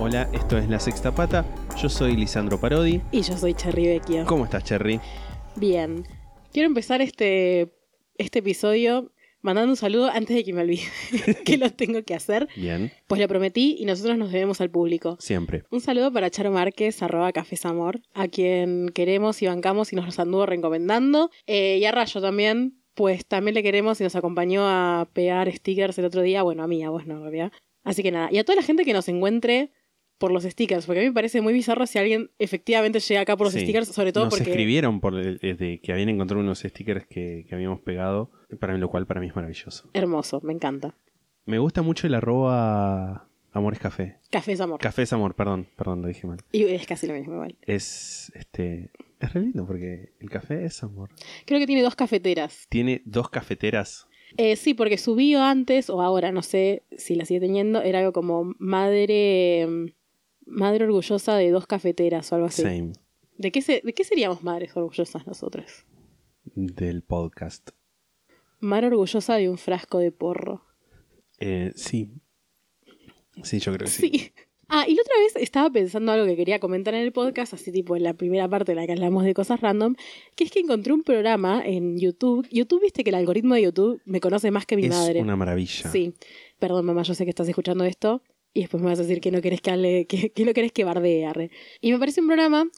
Hola, esto es La Sexta Pata. Yo soy Lisandro Parodi. Y yo soy Cherry Vecchio. ¿Cómo estás, Cherry? Bien. Quiero empezar este, este episodio mandando un saludo antes de que me olvide que lo tengo que hacer. Bien, Pues lo prometí y nosotros nos debemos al público. siempre. Un saludo para Charo Márquez, arroba Cafés Amor, a quien queremos y bancamos y nos los anduvo recomendando. Eh, y a Rayo también, pues también le queremos y nos acompañó a pegar stickers el otro día. Bueno, a mí, a vos no, realidad. Así que nada, y a toda la gente que nos encuentre por los stickers, porque a mí me parece muy bizarro si alguien efectivamente llega acá por los Sí. stickers, sobre todo Nos porque... escribieron por el- eh, de que habían encontrado unos stickers que, que habíamos pegado, para mí, lo cual para mí es maravilloso. Hermoso, me encanta. Me gusta mucho el arroba Amores Café. Cafés Amor. Café es amor, perdón, perdón, lo dije mal. y es casi lo mismo igual. Es, este, es re lindo porque el café es amor. Creo que tiene dos cafeteras. Tiene dos cafeteras. Eh, sí, porque su bio antes, o ahora, no sé si la sigue teniendo, era algo como madre mm, madre orgullosa de dos cafeteras o algo así. Same. ¿De qué, se- ¿De qué seríamos madres orgullosas nosotras? Del podcast. Madre orgullosa de un frasco de porro. Eh, sí. Sí, yo creo que sí. Sí. Ah, y la otra vez estaba pensando algo que quería comentar en el podcast, así tipo en la primera parte en la que hablamos de cosas random, que es que encontré un programa en YouTube. YouTube, viste que el algoritmo de YouTube me conoce más que mi es madre. una maravilla. Sí. Perdón, mamá, yo sé que estás escuchando esto y después me vas a decir que no querés que hable, que, que no querés que bardee. arre. Y me parece un programa,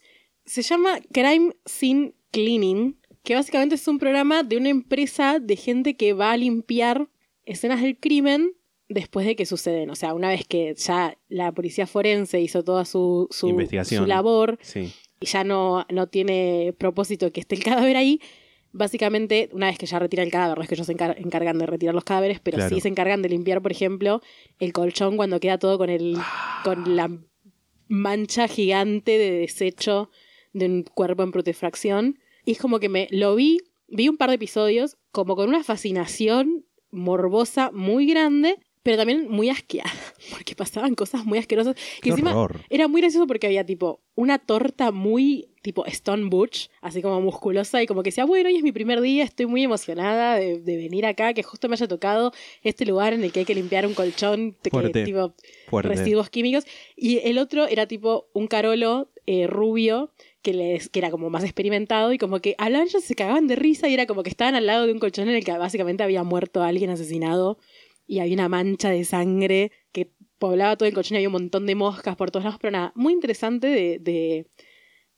se llama Crime Scene Cleaning, que básicamente es un programa de una empresa de gente que va a limpiar escenas del crimen después de que suceden. O sea, una vez que ya la policía forense hizo toda su, su, Investigación. su labor Sí. y ya no, no tiene propósito que esté el cadáver ahí, básicamente, una vez que ya retira el cadáver, no es que ellos se encar- encargan de retirar los cadáveres, pero Claro. sí se encargan de limpiar, por ejemplo, el colchón cuando queda todo con el con la mancha gigante de desecho de un cuerpo en putrefacción. Y es como que me lo vi, vi un par de episodios, como con una fascinación morbosa muy grande, pero también muy asqueada, porque pasaban cosas muy asquerosas. Qué y encima horror. era muy gracioso porque había tipo una torta muy tipo Stone Butch, así como musculosa y como que decía, bueno, hoy es mi primer día, estoy muy emocionada de, de venir acá, que justo me haya tocado este lugar en el que hay que limpiar un colchón, que, Fuerte. tipo Fuerte. residuos químicos. Y el otro era tipo un carolo eh, rubio que, les, que era como más experimentado y como que hablaban ellos se cagaban de risa y era como que estaban al lado de un colchón en el que básicamente había muerto alguien asesinado y había una mancha de sangre que poblaba todo el colchón y había un montón de moscas por todos lados, pero nada, muy interesante de... de-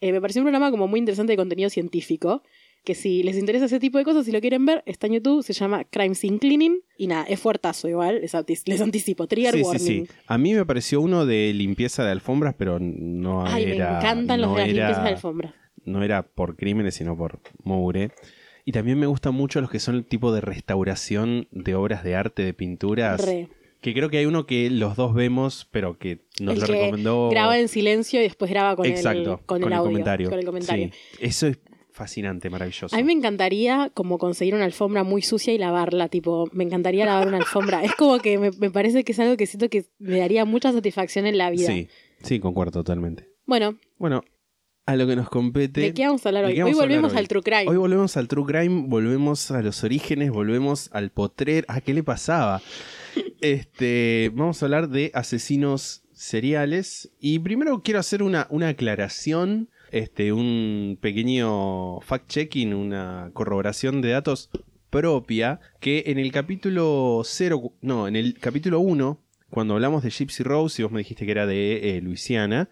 eh, me pareció un programa como muy interesante de contenido científico, que si les interesa ese tipo de cosas, si lo quieren ver, está en YouTube, se llama Crime Scene Cleaning, y nada, es fuertazo igual, les, les anticipo, trigger Sí, sí, warning. sí. A mí me pareció uno de limpieza de alfombras, pero no Ay, me era. encantan los no de las era- limpiezas de alfombras. No era por crímenes, sino por mugre. Y también me gustan mucho los que son el tipo de restauración de obras de arte, de pinturas. Re. Que creo que hay uno que los dos vemos, pero que nos el lo que recomendó. graba en silencio y después graba con, Exacto, el, con el audio, comentario. con el comentario. Sí. Eso es fascinante, maravilloso. A mí me encantaría como conseguir una alfombra muy sucia y lavarla, tipo, me encantaría lavar una alfombra. Es como que me, me parece que es algo que siento que me daría mucha satisfacción en la vida. Sí, sí, concuerdo totalmente. Bueno, Bueno, a lo que nos compete. ¿de qué vamos a hablar ¿De hoy? Hoy volvemos hoy? al True Crime. Hoy volvemos al True Crime, volvemos a los orígenes, volvemos al potrer. ¿A qué le pasaba? Este, vamos a hablar de asesinos seriales. Y primero quiero hacer una, una aclaración, este, un pequeño fact-checking, una corroboración de datos propia, que en el capítulo 0, no, en el capítulo 1, cuando hablamos de Gypsy Rose, y vos me dijiste que era de eh, Luisiana,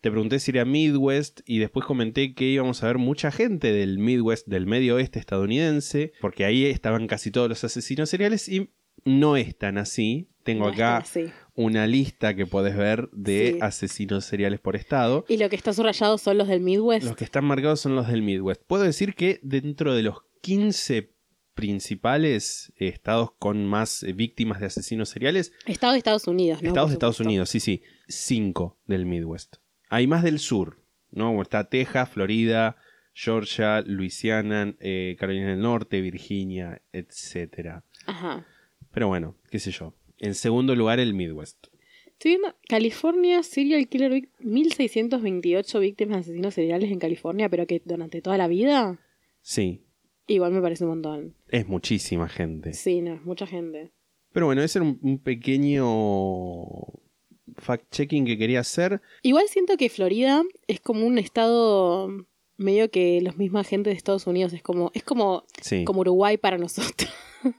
te pregunté si era Midwest y después comenté que íbamos a ver mucha gente del Midwest, del medio oeste estadounidense, porque ahí estaban casi todos los asesinos seriales y no es tan así. Tengo No acá así. una lista que podés ver de Sí. asesinos seriales por estado. Y lo que está subrayado son los del Midwest. Los que están marcados son los del Midwest. Puedo decir que dentro de los 15 principales estados con más eh, víctimas de asesinos seriales, Estado de Estados Unidos, ¿no? estados de Estados. Unidos, sí, sí, 5 del Midwest. Hay más del sur, ¿no? Está Texas, Florida, Georgia, Luisiana, eh, Carolina del Norte, Virginia, etcétera. Ajá. Pero bueno, qué sé yo. En segundo lugar, el Midwest. Estoy viendo California Serial Killer Vic- 1628 víctimas de asesinos seriales en California, pero que durante toda la vida, Sí, igual me parece un montón. es muchísima gente. Sí, no, es mucha gente. Pero bueno, ese era un, un pequeño fact-checking que quería hacer. Igual siento que Florida es como un estado medio que los misma gente de Estados Unidos es como es como Sí. como Uruguay para nosotros.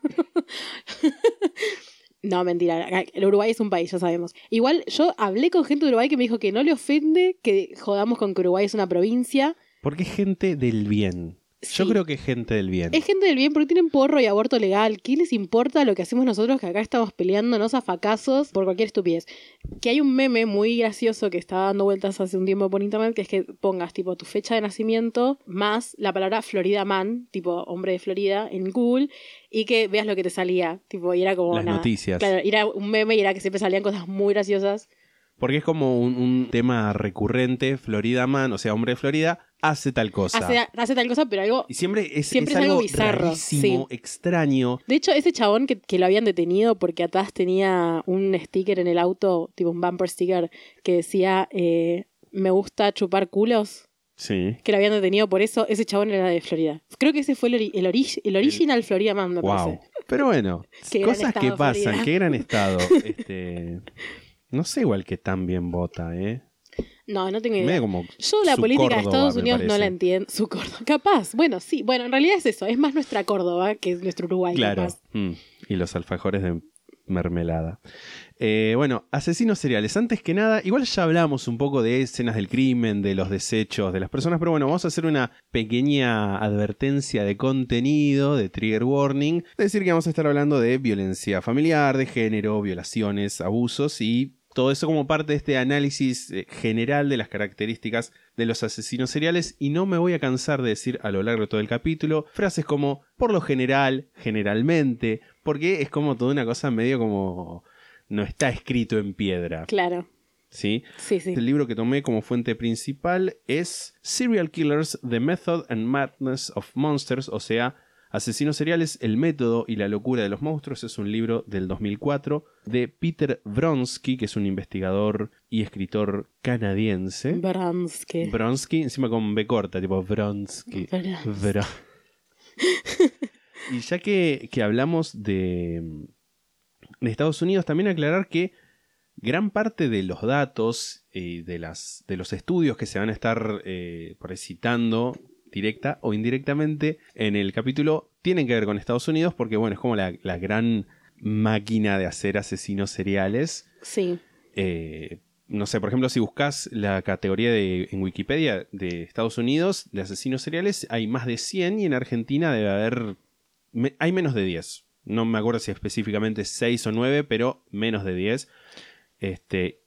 no, mentira. El Uruguay es un país, ya sabemos. Igual yo hablé con gente de Uruguay que me dijo que no le ofende que jodamos con que Uruguay es una provincia. Porque es gente del bien. Yo Sí. creo que es gente del bien. Es gente del bien porque tienen porro y aborto legal. ¿Qué les importa lo que hacemos nosotros que acá estamos peleándonos a facazos por cualquier estupidez? Que hay un meme muy gracioso que estaba dando vueltas hace un tiempo por internet que es que pongas tipo tu fecha de nacimiento más la palabra Florida Man, tipo hombre de Florida, en Google y que veas lo que te salía. Tipo, y era como Las nada. noticias. Claro, era un meme y era que siempre salían cosas muy graciosas. Porque es como un, un tema recurrente. Florida Man, o sea, hombre de Florida, hace tal cosa. Hace, hace tal cosa, pero algo Y siempre es, Siempre es es algo algo bizarro, rarísimo, extraño. De hecho, ese chabón que, que lo habían detenido porque atrás tenía un sticker en el auto, tipo un bumper sticker, que decía, eh, me gusta chupar culos, Sí. que lo habían detenido por eso, ese chabón era de Florida. Creo que ese fue el, ori- el, ori- el original Florida Man, me Wow. parece. Pero bueno, cosas que pasan, Florida. qué gran estado. este, no sé igual que tan bien vota, ¿eh? No, no tengo idea. Medio como Yo la su política de Estados Unidos no la entiendo. Su Córdoba. Capaz, bueno, sí. Bueno, en realidad es eso. Es más nuestra Córdoba que es nuestro Uruguay. Claro. capaz. Mm, Y los alfajores de mermelada. Eh, bueno, asesinos seriales. Antes que nada, igual ya hablamos un poco de escenas del crimen, de los desechos de las personas, pero bueno, vamos a hacer una pequeña advertencia de contenido, de trigger warning. Es decir, que vamos a estar hablando de violencia familiar, de género, violaciones, abusos y todo eso como parte de este análisis eh, general de las características de los asesinos seriales y no me voy a cansar de decir a lo largo de todo el capítulo frases como por lo general, generalmente, porque es como toda una cosa medio como no está escrito en piedra, Claro. ¿sí? Sí, sí. El libro que tomé como fuente principal es Serial Killers, The Method and Madness of Monsters, o sea, Asesinos seriales, el método y la locura de los monstruos es un libro del 2004 de Peter Bronsky, que es un investigador y escritor canadiense. Bransky. Bronsky, encima con B corta, tipo Bronsky. Bronsky. Bro- y ya que, que hablamos de, de Estados Unidos, también aclarar que gran parte de los datos y de, las, de los estudios que se van a estar eh, por ahí citando directa o indirectamente en el capítulo tienen que ver con Estados Unidos porque bueno, es como la, la gran máquina de hacer asesinos seriales. Sí. Eh, no sé, por ejemplo, si buscas la categoría de, en Wikipedia de Estados Unidos de asesinos seriales, hay más de 100 y en Argentina debe haber... me- hay menos de 10. No me acuerdo si específicamente 6 o 9, pero menos de 10. Este,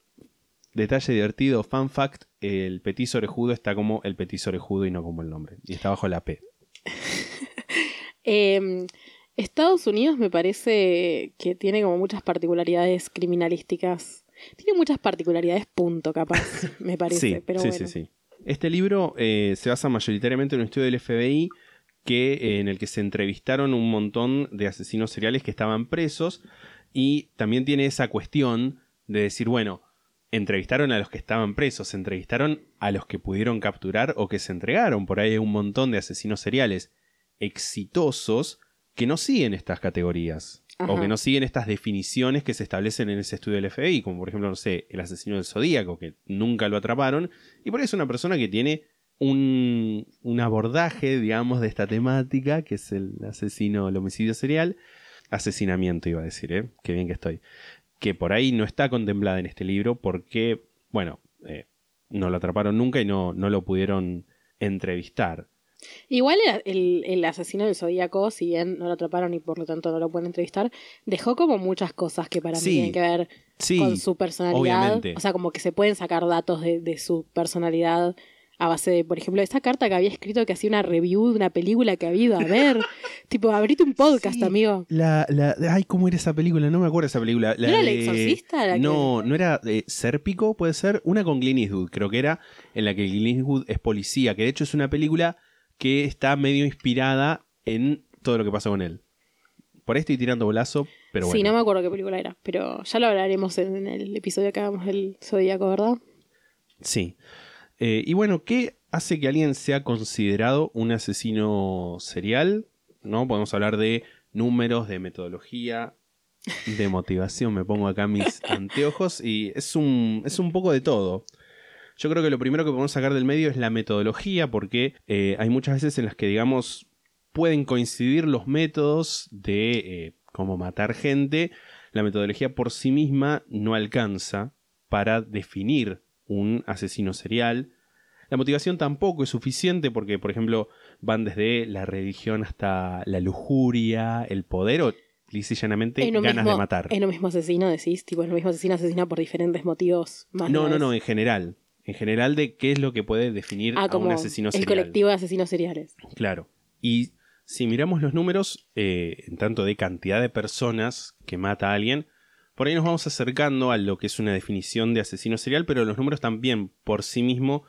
detalle divertido, fun fact, el petiso orejudo está como el petiso orejudo y no como el nombre. Y está bajo la P. Eh, Estados Unidos me parece que tiene como muchas particularidades criminalísticas. Tiene muchas particularidades, punto, capaz, me parece. Sí, pero sí, bueno. sí, sí. Este libro eh, se basa mayoritariamente en un estudio del FBI que, eh, en el que se entrevistaron un montón de asesinos seriales que estaban presos y también tiene esa cuestión de decir, bueno, entrevistaron a los que estaban presos, entrevistaron a los que pudieron capturar o que se entregaron. Por ahí hay un montón de asesinos seriales exitosos que no siguen estas categorías. O que no siguen estas definiciones que se establecen en ese estudio del FBI, como por ejemplo, no sé, el asesino del Zodíaco, que nunca lo atraparon, y por ahí es una persona que tiene un, un abordaje, digamos, de esta temática, que es el asesino, el homicidio serial, asesinamiento iba a decir, ¿eh? Qué bien que estoy. Que por ahí no está contemplada en este libro porque, bueno, eh, no lo atraparon nunca y no, no lo pudieron entrevistar. Igual el, el- el asesino del Zodíaco, si bien no lo atraparon y por lo tanto no lo pueden entrevistar, dejó como muchas cosas que para Sí, mí tienen que ver Sí, con su personalidad. obviamente. O sea, como que se pueden sacar datos de, de su personalidad a base de, por ejemplo, esta carta que había escrito que hacía una review de una película que había ido a ver. tipo, abrite un podcast, Sí. amigo. La, la, ay, ¿cómo era esa película? No me acuerdo esa película. La ¿No era El Exorcista la que- No, no era de Sérpico, puede ser. Una con Clint Eastwood, creo que era, en la que Clint Eastwood es policía, que de hecho es una película que está medio inspirada en todo lo que pasa con él. Por ahí estoy tirando bolazo, pero bueno. Sí, no me acuerdo qué película era, pero ya lo hablaremos en el episodio que hagamos del Zodíaco, ¿verdad? Sí. Eh, y bueno, ¿qué hace que alguien sea considerado un asesino serial? ¿No? Podemos hablar de números, de metodología, de motivación. Me pongo acá mis anteojos y es un, es un poco de todo. Yo creo que lo primero que podemos sacar del medio es la metodología, porque eh, hay muchas veces en las que, digamos, pueden coincidir los métodos de eh, cómo matar gente. La metodología por sí misma no alcanza para definir un asesino serial. La motivación tampoco es suficiente porque, por ejemplo, van desde la religión hasta la lujuria, el poder o lisa y llanamente ganas mismo- de matar. En un mismo asesino decís, tipo, en un mismo asesino asesina por diferentes motivos más No, no, graves. no, en general. En general de qué es lo que puede definir Ah, a como un asesino el serial. colectivo de asesinos seriales. Claro. Y si miramos los números, eh, en tanto de cantidad de personas que mata a alguien, por ahí nos vamos acercando a lo que es una definición de asesino serial, pero los números también por sí mismo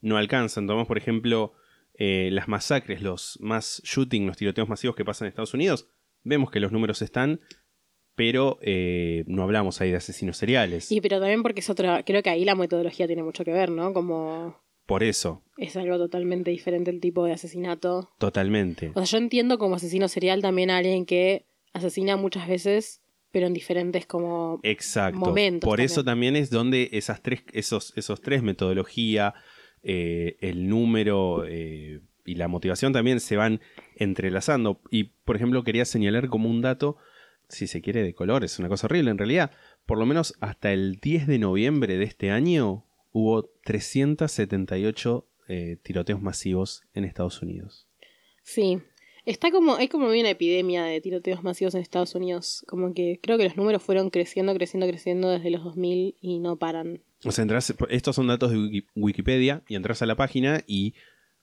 no alcanzan. Tomamos, por ejemplo, eh, las masacres, los mass shooting, los tiroteos masivos que pasan en Estados Unidos. Vemos que los números están, pero eh, no hablamos ahí de asesinos seriales. Y pero también porque es otra, creo que ahí la metodología tiene mucho que ver, ¿no? Como Por eso, es algo totalmente diferente el tipo de asesinato. totalmente. O sea, yo entiendo como asesino serial también a alguien que asesina muchas veces, pero en diferentes como... Exacto. momentos Por eso también. también es donde esas tres, esos, esos tres, metodología, eh, el número eh, y la motivación también se van entrelazando. Y, por ejemplo, quería señalar como un dato, si se quiere, de color, es una cosa horrible en realidad. Por lo menos hasta el 10 de noviembre de este año hubo 378 eh, tiroteos masivos en Estados Unidos. Sí. Está como, hay como una epidemia de tiroteos masivos en Estados Unidos. Como que creo que los números fueron creciendo, creciendo, creciendo desde los 2000 y no paran. O sea, entras- estos son datos de Wiki- Wikipedia y entras a la página y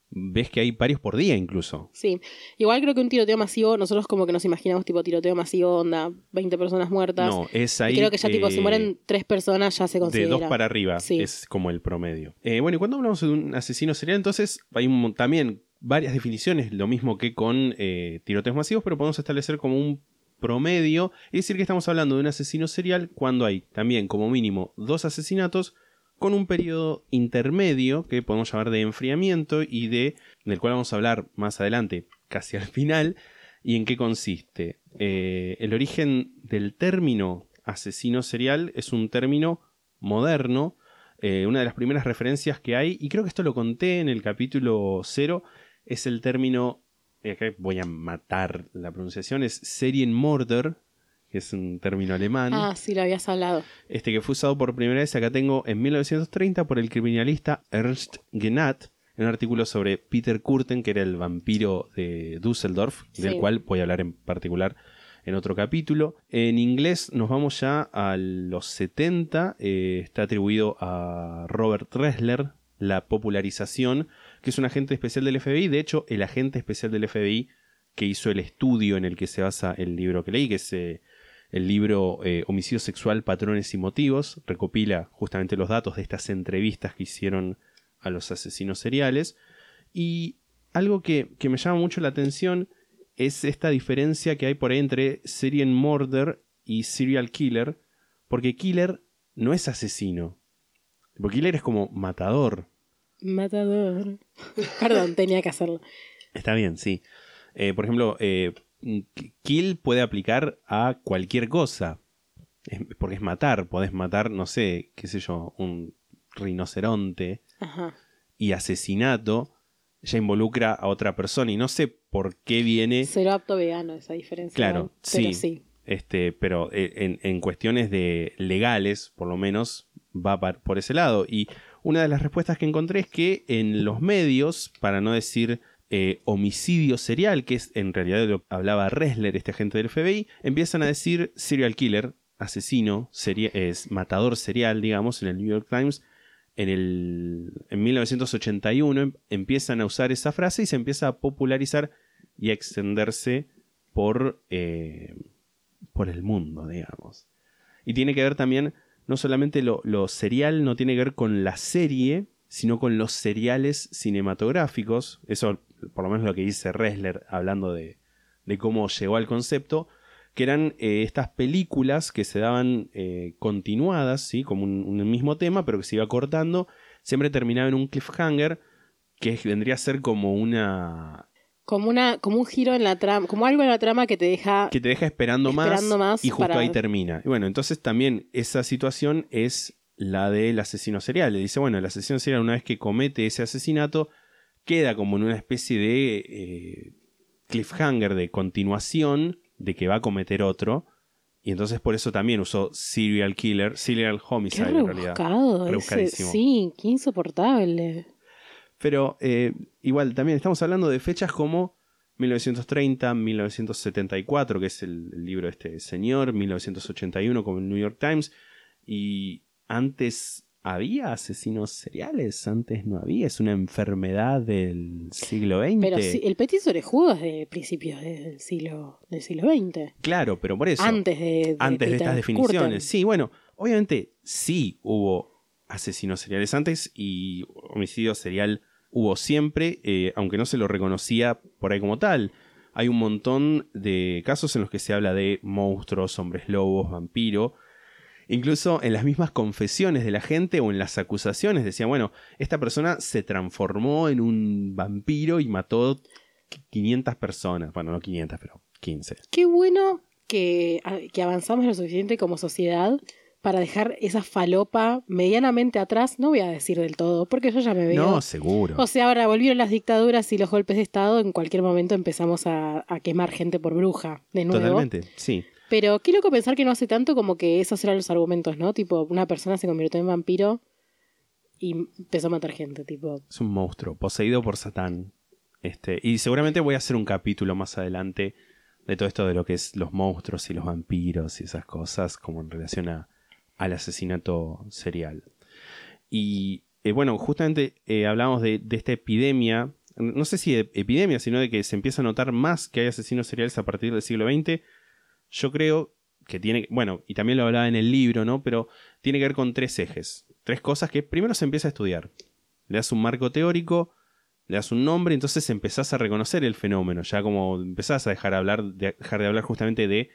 ves que hay varios por día incluso. Sí. Igual creo que un tiroteo masivo, nosotros como que nos imaginamos tipo tiroteo masivo, onda, 20 personas muertas. No, es y ahí. creo que ya tipo, si mueren tres personas ya se De considera. dos para arriba Sí. es como el promedio. Eh, bueno, y cuando hablamos de un asesino serial, entonces hay un también varias definiciones, lo mismo que con eh, tiroteos masivos, pero podemos establecer como un promedio y decir que estamos hablando de un asesino serial cuando hay también como mínimo dos asesinatos con un periodo intermedio que podemos llamar de enfriamiento y de del cual vamos a hablar más adelante, casi al final, y en qué consiste. Eh, el origen del término asesino serial es un término moderno, eh, una de las primeras referencias que hay, y creo que esto lo conté en el capítulo 0, es el término, y acá voy a matar la pronunciación, es Serienmorder, que es un término alemán Ah, sí, lo habías hablado. este que fue usado por primera vez, acá tengo en 1930 por el criminalista Ernst Genat, en un artículo sobre Peter Kurten, que era el vampiro de Düsseldorf, del cual voy a hablar en particular en otro capítulo. En inglés nos vamos ya a los 70, eh, está atribuido a Robert Ressler la popularización, que es un agente especial del FBI, de hecho el agente especial del FBI que hizo el estudio en el que se basa el libro que leí, que es eh, el libro eh, Homicidio Sexual, Patrones y Motivos, recopila justamente los datos de estas entrevistas que hicieron a los asesinos seriales. Y algo que, me llama mucho la atención es esta diferencia que hay por ahí entre serial murder y serial killer, porque killer no es asesino. Porque killer es como matador. Matador. Perdón, tenía que hacerlo. Está bien, sí. Eh, por ejemplo, eh, kill puede aplicar a cualquier cosa. Es- porque es matar. Podés matar, no sé, qué sé yo, un rinoceronte. Ajá. Y asesinato ya involucra a otra persona. Y no sé por qué viene. Cero apto vegano esa diferencia. Claro, pero sí. sí. Este, pero eh, en, en cuestiones de legales, por lo menos, va por ese lado. Y una de las respuestas que encontré es que en los medios, para no decir eh, homicidio serial, que es en realidad lo que hablaba Ressler, este agente del FBI, empiezan a decir serial killer, asesino, seria- es matador serial, digamos, en el New York Times. en, el, en 1981 em- empiezan a usar esa frase y se empieza a popularizar y a extenderse por, eh, por el mundo, digamos. Y tiene que ver también, no solamente lo, serial, no tiene que ver con la serie, sino con los seriales cinematográficos. Eso, por lo menos lo que dice Ressler hablando de, de cómo llegó al concepto, que eran eh, estas películas que se daban eh, continuadas, ¿sí? como un mismo tema, pero que se iba cortando, siempre terminaba en un cliffhanger, que vendría a ser como una... Como, una, como un giro en la trama, como algo en la trama que te deja... que te deja esperando, Esperando más y justo para- ahí termina. Y bueno, entonces también esa situación es la del asesino serial. Le dice, bueno, el asesino serial una vez que comete ese asesinato, queda como en una especie de eh, cliffhanger de continuación de que va a cometer otro. Y entonces por eso también usó serial killer, serial Qué homicide en realidad. rebuscado ese. Sí, qué insoportable. Pero eh, igual, también estamos hablando de fechas como 1930, 1974, que es el, el libro de este señor, 1981 como el New York Times, y antes había asesinos seriales, antes no había, es una enfermedad del siglo XX. Pero sí, el petit orejudo es de principios del siglo, del siglo XX. Claro, pero por eso. Antes de, de antes de estas definiciones. Sí, bueno, obviamente sí hubo asesinos seriales antes y homicidio serial hubo siempre, eh, aunque no se lo reconocía por ahí como tal. Hay un montón de casos en los que se habla de monstruos, hombres lobos, vampiro. Incluso en las mismas confesiones de la gente o en las acusaciones decían, bueno, esta persona se transformó en un vampiro y mató 500 personas. Bueno, no 500, pero 15. Qué bueno que, a- que avanzamos lo suficiente como sociedad para dejar esa falopa medianamente atrás. No voy a decir del todo, porque yo ya me veo. No, seguro. O sea, ahora volvieron las dictaduras y los golpes de Estado. En cualquier momento empezamos a, a quemar gente por bruja de nuevo. Totalmente, sí. Pero qué loco pensar que no hace tanto como que esos eran los argumentos, ¿no? Tipo, una persona se convirtió en vampiro y empezó a matar gente, tipo. Es un monstruo, poseído por Satán. Este, y seguramente voy a hacer un capítulo más adelante de todo esto de lo que es los monstruos y los vampiros y esas cosas, como en relación a, al asesinato serial. Y eh, bueno, justamente eh, hablamos de, esta epidemia, no sé si de epidemia, sino de que se empieza a notar más que hay asesinos seriales a partir del siglo XX. Yo creo que tiene, bueno, y también lo hablaba en el libro, ¿no? Pero tiene que ver con tres ejes, tres cosas que primero se empieza a estudiar. Le das un marco teórico, le das un nombre, entonces empezás a reconocer el fenómeno, ya como empezás a dejar, hablar, de, dejar de hablar justamente de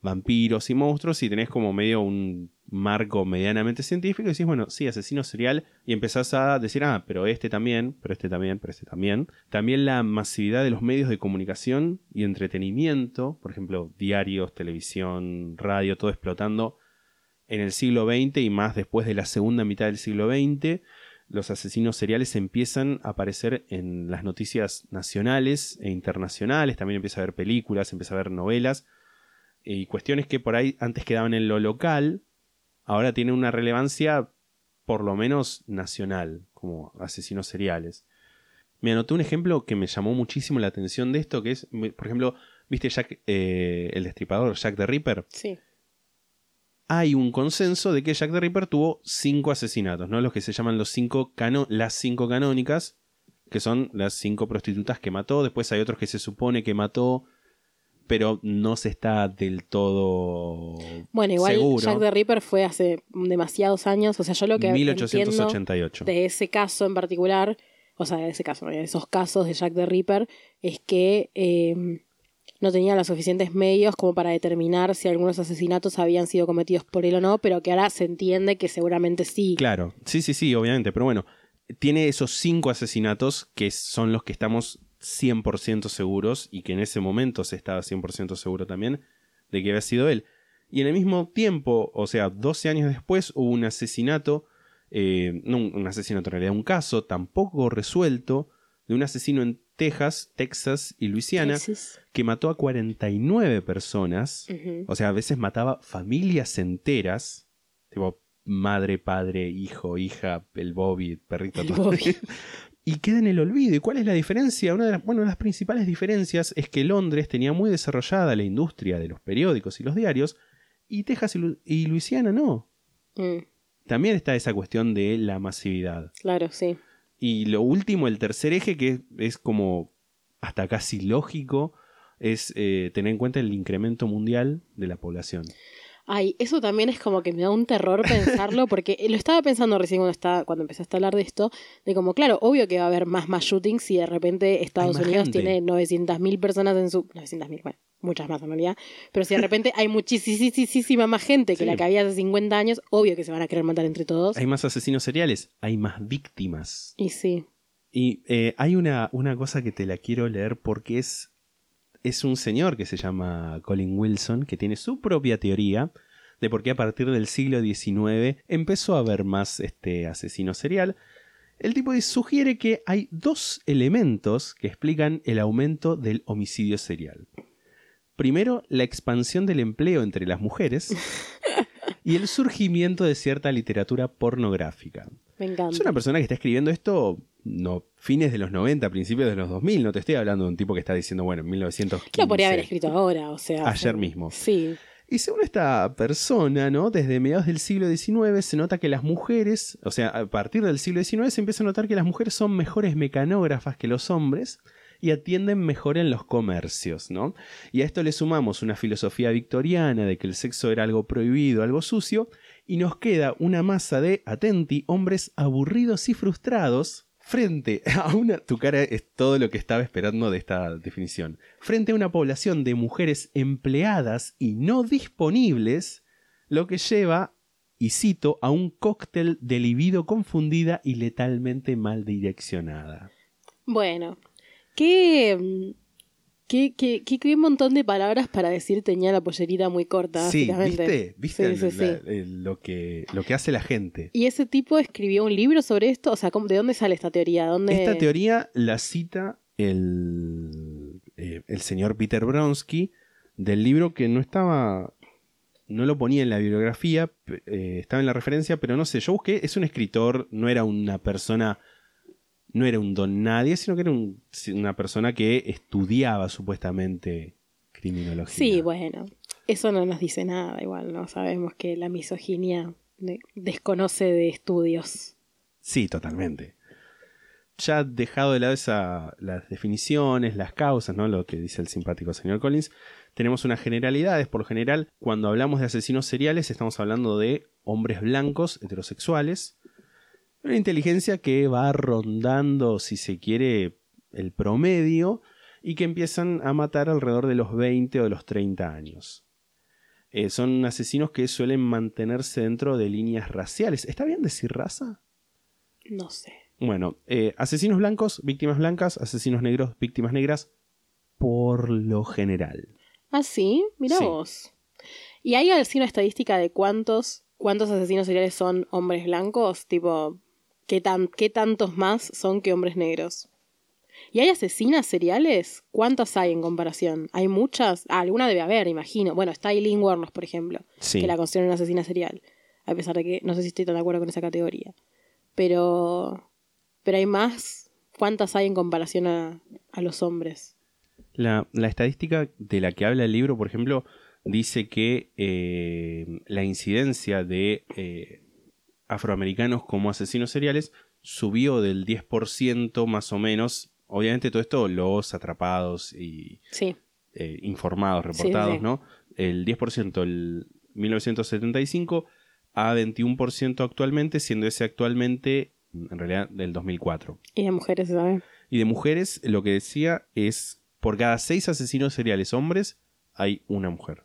vampiros y monstruos y tenés como medio un marco medianamente científico y decís, bueno, sí, asesino serial y empezás a decir, ah, pero este también, pero este también, pero este también. También la masividad de los medios de comunicación y entretenimiento, por ejemplo, diarios, televisión, radio, todo explotando en el siglo XX y más después de la segunda mitad del siglo XX los asesinos seriales empiezan a aparecer en las noticias nacionales e internacionales, también empieza a haber películas, empieza a haber novelas, y cuestiones que por ahí antes quedaban en lo local, ahora tienen una relevancia por lo menos nacional, como asesinos seriales. Me anoté un ejemplo que me llamó muchísimo la atención de esto, que es, por ejemplo, ¿viste Jack, eh, el destripador, Jack the Ripper? Sí. hay un consenso de que Jack the Ripper tuvo cinco asesinatos, ¿no? Los que se llaman los cinco cano las cinco canónicas, que son las cinco prostitutas que mató. Después hay otros que se supone que mató, pero no se está del todo Bueno, igual seguro. Jack the Ripper fue hace demasiados años. O sea, yo lo que entiendo 1888. de ese caso en particular, o sea, de ese caso, de esos casos de Jack the Ripper, es que eh, no tenía los suficientes medios como para determinar si algunos asesinatos habían sido cometidos por él o no, pero que ahora se entiende que seguramente sí. Claro, sí, sí, sí, obviamente, pero bueno, tiene esos cinco asesinatos que son los que estamos 100% seguros y que en ese momento se estaba 100% seguro también de que había sido él. Y en el mismo tiempo, o sea, 12 años después, hubo un asesinato, eh, no un, asesinato en realidad, un caso tampoco resuelto de un asesino en Texas, Texas y Luisiana Texas. que mató a 49 personas. Ujú. O sea, a veces mataba familias enteras, tipo madre, padre, hijo, hija, el Bobby, perrito. El todo. Bobby. y queda en el olvido. ¿Y cuál es la diferencia? Una de las, bueno, una de las principales diferencias es que Londres tenía muy desarrollada la industria de los periódicos y los diarios, y Texas y, Lu- y Luisiana no. Mm. también está esa cuestión de la masividad. Claro, sí. Y lo último, el tercer eje, que es como hasta casi lógico, es eh, tener en cuenta el incremento mundial de la población. Ay, eso también es como que me da un terror pensarlo, porque lo estaba pensando recién cuando, estaba, cuando empezaste a hablar de esto, de como, claro, obvio que va a haber más más shootings si de repente Estados Unidos tiene 900.000 personas en su... 900.000, bueno, muchas más en realidad, pero si de repente hay muchísima más gente que Sí. la que había hace 50 años, obvio que se van a querer matar entre todos. Hay más asesinos seriales, hay más víctimas. Y sí, Y eh, hay una, una cosa que te la quiero leer porque es, es un señor que se llama Colin Wilson, que tiene su propia teoría de por qué a partir del siglo XIX empezó a haber más este asesino serial. El tipo dice- sugiere que hay dos elementos que explican el aumento del homicidio serial. Primero, la expansión del empleo entre las mujeres y el surgimiento de cierta literatura pornográfica. me encanta. Es una persona que está escribiendo esto no fines de los 90, principios de los 2000. No te estoy hablando de un tipo que está diciendo, bueno, en 1915. Lo podría haber escrito ahora, o sea. Ayer mismo. Sí, Y según esta persona, ¿no? Desde mediados del siglo XIX se nota que las mujeres, o sea, a partir del siglo XIX se empieza a notar que las mujeres son mejores mecanógrafas que los hombres y atienden mejor en los comercios, ¿no? Y a esto le sumamos una filosofía victoriana de que el sexo era algo prohibido, algo sucio, y nos queda una masa de, atenti, hombres aburridos y frustrados frente a una... Tu cara es todo lo que estaba esperando de esta definición. Frente a una población de mujeres empleadas y no disponibles, lo que lleva, y cito, a un cóctel de libido confundida y letalmente mal direccionada. Bueno, qué, mm, qué, qué, qué, qué montón de palabras para decir tenía la pollerita muy corta, Sí. ¿viste? ¿Viste Sí, sí, la- sí. el- lo, que, lo que hace la gente? ¿Y ese tipo escribió un libro sobre esto? O sea, ¿cómo- ¿de dónde sale esta teoría? ¿Dónde... Esta teoría la cita el, eh, el señor Peter Bronsky del libro que no estaba, no lo ponía en la bibliografía, eh, estaba en la referencia, pero no sé, yo busqué, es un escritor, no era una persona, no era un don nadie, sino que era un- una persona que estudiaba supuestamente criminología. Sí, bueno, eso no nos dice nada igual, ¿no? Sabemos que la misoginia de- desconoce de estudios. Sí, totalmente. Ya dejado de lado esa, las definiciones, las causas, ¿no? Lo que dice el simpático señor Collins, tenemos unas generalidades. Por lo general, cuando hablamos de asesinos seriales, estamos hablando de hombres blancos, heterosexuales. Una inteligencia que va rondando, si se quiere, el promedio y que empiezan a matar alrededor de los 20 o de los 30 años. Eh, son asesinos que suelen mantenerse dentro de líneas raciales. ¿Está bien decir raza? No sé. Bueno, eh, asesinos blancos, víctimas blancas, asesinos negros, víctimas negras, por lo general. Ah, sí, mira Sí. vos. ¿Y hay así una estadística de cuántos, cuántos asesinos seriales son hombres blancos? Tipo, ¿qué, tan, ¿qué tantos más son que hombres negros? ¿Y hay asesinas seriales? ¿Cuántas hay en comparación? ¿Hay muchas? Ah, alguna debe haber, imagino. Bueno, está Eileen Wuornos, por ejemplo, Sí. que la consideran una asesina serial. A pesar de que no sé si estoy tan de acuerdo con esa categoría. Pero, pero hay más. ¿Cuántas hay en comparación a, a los hombres? La, la estadística de la que habla el libro, por ejemplo, dice que eh, la incidencia de eh, afroamericanos como asesinos seriales subió del 10% más o menos. Obviamente todo esto los atrapados y Sí. eh, informados, Sí, reportados, sí. ¿no? El 10% el 1975 a 21% actualmente, siendo ese actualmente en realidad del 2004. Y de mujeres, ¿sabes? Y de mujeres, lo que decía es, por cada seis asesinos seriales hombres, hay una mujer.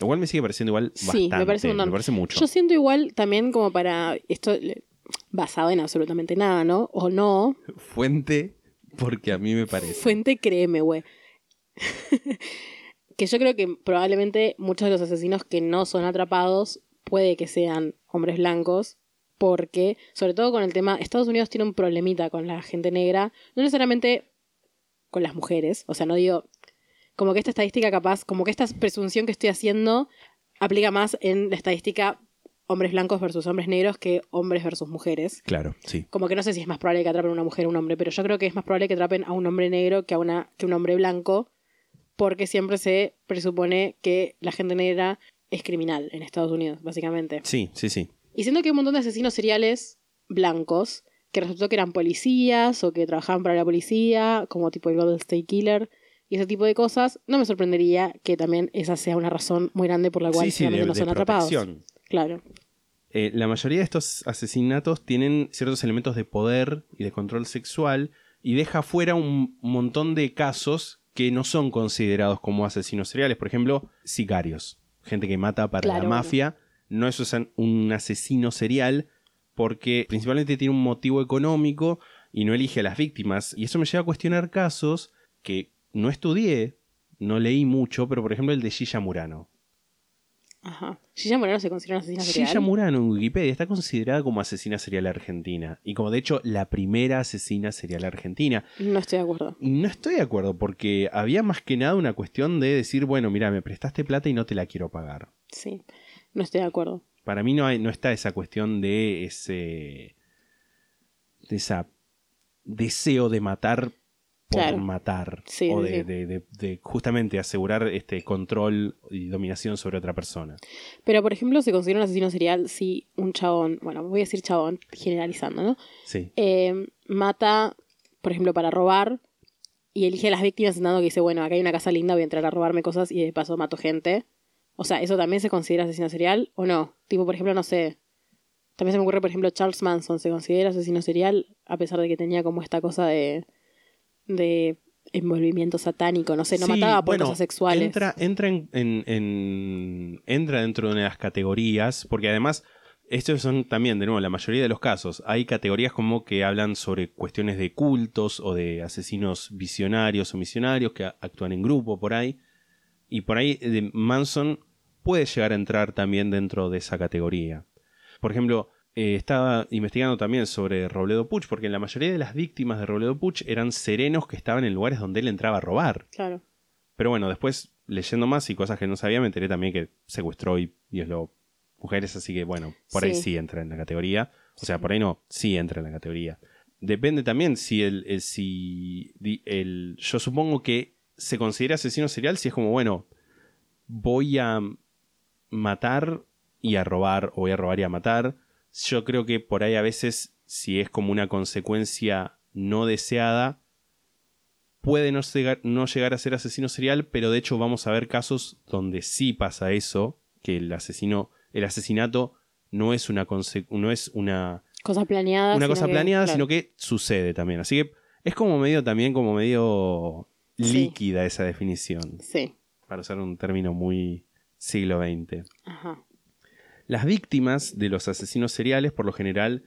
Lo cual me sigue pareciendo igual Sí, bastante, me parece un me parece mucho. Yo siento igual también como para esto le- basado en absolutamente nada, ¿no? O no. Fuente, porque a mí me parece. Fuente, créeme, güey. que yo creo que probablemente muchos de los asesinos que no son atrapados puede que sean hombres blancos. Porque, sobre todo con el tema, Estados Unidos tiene un problemita con la gente negra, no necesariamente con las mujeres, o sea, no digo, como que esta estadística capaz, como que esta presunción que estoy haciendo aplica más en la estadística hombres blancos versus hombres negros que hombres versus mujeres. Claro, sí. Como que no sé si es más probable que atrapen a una mujer o un hombre, pero yo creo que es más probable que atrapen a un hombre negro que a, una, que un hombre blanco, porque siempre se presupone que la gente negra es criminal en Estados Unidos, básicamente. Sí, sí, sí. Y siendo que hay un montón de asesinos seriales blancos que resultó que eran policías o que trabajaban para la policía, como tipo el Golden State Killer y ese tipo de cosas, no me sorprendería que también esa sea una razón muy grande por la cual Sí, sí, de, no son atrapados. protección. Claro. Eh, la mayoría de estos asesinatos tienen ciertos elementos de poder y de control sexual y deja fuera un montón de casos que no son considerados como asesinos seriales. Por ejemplo, sicarios. Gente que mata para Claro, la bueno. mafia. No es un asesino serial porque principalmente tiene un motivo económico y no elige a las víctimas. Y eso me lleva a cuestionar casos que no estudié, no leí mucho, pero por ejemplo el de Gilla Murano. Ajá. Gilla Moreno se considera una asesina serial. Gilla Murano en Wikipedia está considerada como asesina serial argentina. Y como de hecho la primera asesina serial argentina. No estoy de acuerdo. No estoy de acuerdo porque había más que nada una cuestión de decir, bueno, mira, me prestaste plata y no te la quiero pagar. Sí. No estoy de acuerdo. Para mí no, hay, no está esa cuestión de ese. de esa deseo de matar por matar. Sí, o de, sí. de- de- de justamente asegurar este control y dominación sobre otra persona. Pero, por ejemplo, se considera un asesino serial si un chabón, bueno, voy a decir chabón, generalizando, ¿no? Sí. Eh, mata, por ejemplo, para robar y elige a las víctimas dando que dice, bueno, acá hay una casa linda, voy a entrar a robarme cosas y de paso mato gente. O sea, ¿eso también se considera asesino serial o no? Tipo, por ejemplo, no sé. También se me ocurre, por ejemplo, Charles Manson se considera asesino serial a pesar de que tenía como esta cosa de, de envolvimiento satánico, no sé, no Sí, mataba por bueno, cosas sexuales. Entra, entra, en, en- en- entra dentro de las categorías, porque además, estos son también, de nuevo, la mayoría de los casos. Hay categorías como que hablan sobre cuestiones de cultos o de asesinos visionarios o misionarios que actúan en grupo por ahí. Y por ahí de Manson puede llegar a entrar también dentro de esa categoría. Por ejemplo, eh, estaba investigando también sobre Robledo Puch, porque la mayoría de las víctimas de Robledo Puch eran serenos que estaban en lugares donde él entraba a robar. Claro. Pero bueno, después leyendo más y cosas que no sabía, me enteré también que secuestró y violó mujeres, así que bueno, por ahí Sí. entra en la categoría. O sea, por ahí no, sí entra en la categoría. Depende también si el, el- si el, yo supongo que se considera asesino serial si es como, bueno, voy a matar y a robar, o voy a robar y a matar. Yo creo que por ahí a veces, si es como una consecuencia no deseada, puede no llegar, no llegar a ser asesino serial, pero de hecho vamos a ver casos donde sí pasa eso, que el asesino, el asesinato no es una no es una, Cosa planeada. una sino cosa que- planeada, claro. sino que sucede también. Así que es como medio también como medio Sí. líquida esa definición, Sí. para usar un término muy siglo XX. Ajá. Las víctimas de los asesinos seriales, por lo general,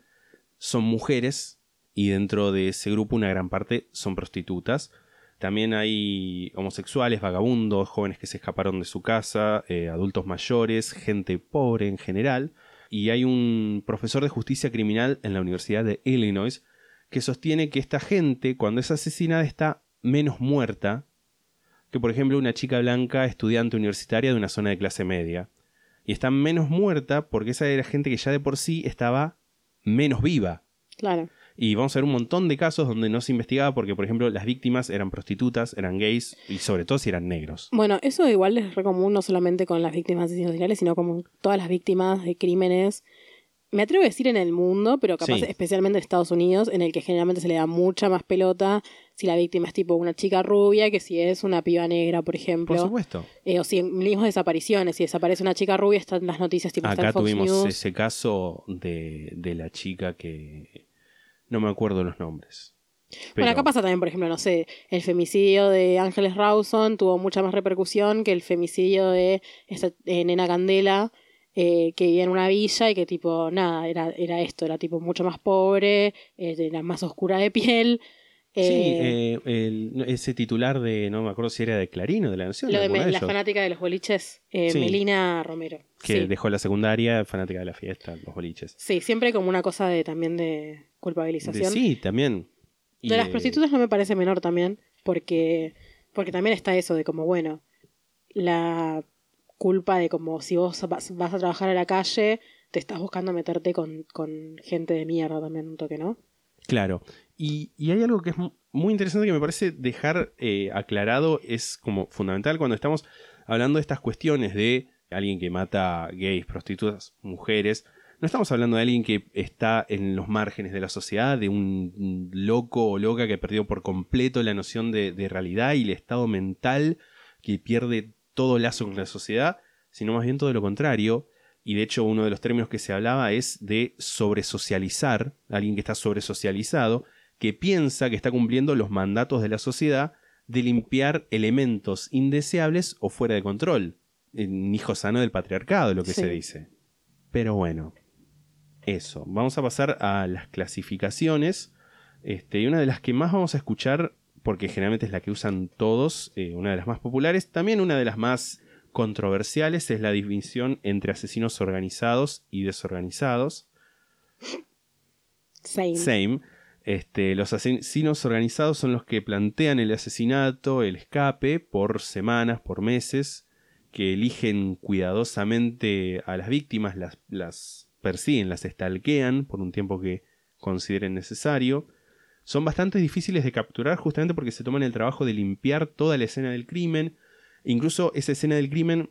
son mujeres y dentro de ese grupo una gran parte son prostitutas. También hay homosexuales, vagabundos, jóvenes que se escaparon de su casa, eh, adultos mayores, gente pobre en general. Y hay un profesor de justicia criminal en la Universidad de Illinois que sostiene que esta gente, cuando es asesinada, está menos muerta que, por ejemplo, una chica blanca estudiante universitaria de una zona de clase media. Y está menos muerta porque esa era gente que ya de por sí estaba menos viva. Claro. Y vamos a ver un montón de casos donde no se investigaba porque, por ejemplo, las víctimas eran prostitutas, eran gays y sobre todo si eran negros. Bueno, eso igual es re común no solamente con las víctimas de asesinos sino como todas las víctimas de crímenes. Me atrevo a decir en el mundo, pero capaz Sí. especialmente en Estados Unidos, en el que generalmente se le da mucha más pelota si la víctima es tipo una chica rubia que si es una piba negra, por ejemplo. Por supuesto. Eh, o si en desapariciones, si desaparece una chica rubia, están las noticias tipo Acá Fox tuvimos News. ese caso de, de la chica que... No me acuerdo los nombres. Bueno, acá pasa también, por ejemplo, no sé, el femicidio de Ángeles Rawson tuvo mucha más repercusión que el femicidio de esta eh, nena Candela, eh, que vivía en una villa y que tipo, nada, era, era esto, era tipo mucho más pobre, eh, era más oscura de piel. Sí, eh, el- ese titular de, no me acuerdo si era de Clarín o de La Nación, lo de la fanática de los boliches, Sí. Melina Romero. que sí. dejó la secundaria, fanática de la fiesta, los boliches. Sí, siempre como una cosa de también de De- culpabilización. sí, también. Y de las prostitutas no me parece menor también, porque, porque también está eso de como, bueno, la culpa de como si vos vas, a trabajar a la calle, te estás buscando meterte con, con gente de mierda también, un toque, ¿no? Claro. Y, y hay algo que es mu- muy interesante que me parece dejar eh, aclarado, es como fundamental cuando estamos hablando de estas cuestiones de alguien que mata gays, prostitutas, mujeres, No estamos hablando de alguien que está en los márgenes de la sociedad, de un loco o loca que perdió por completo la noción de, de realidad y el estado mental, que pierde todo lazo con la sociedad, sino más bien todo lo contrario. Y de hecho uno de los términos que se hablaba es de sobresocializar, alguien que está sobresocializado, que piensa que está cumpliendo los mandatos de la sociedad de limpiar elementos indeseables o fuera de control. Un hijo sano del patriarcado, lo que Sí. se dice. Pero bueno, eso. Vamos a pasar a las clasificaciones. Este, y una de las que más vamos a escuchar, porque generalmente es la que usan todos, eh, una de las más populares, también una de las más controversiales, es la división entre asesinos organizados y desorganizados. Same. Same. Este, los asesinos organizados son los que plantean el asesinato, el escape, por semanas, por meses, que eligen cuidadosamente a las víctimas, las, las persiguen, las estalquean por un tiempo que consideren necesario. Son bastante difíciles de capturar justamente porque se toman el trabajo de limpiar toda la escena del crimen. Incluso esa escena del crimen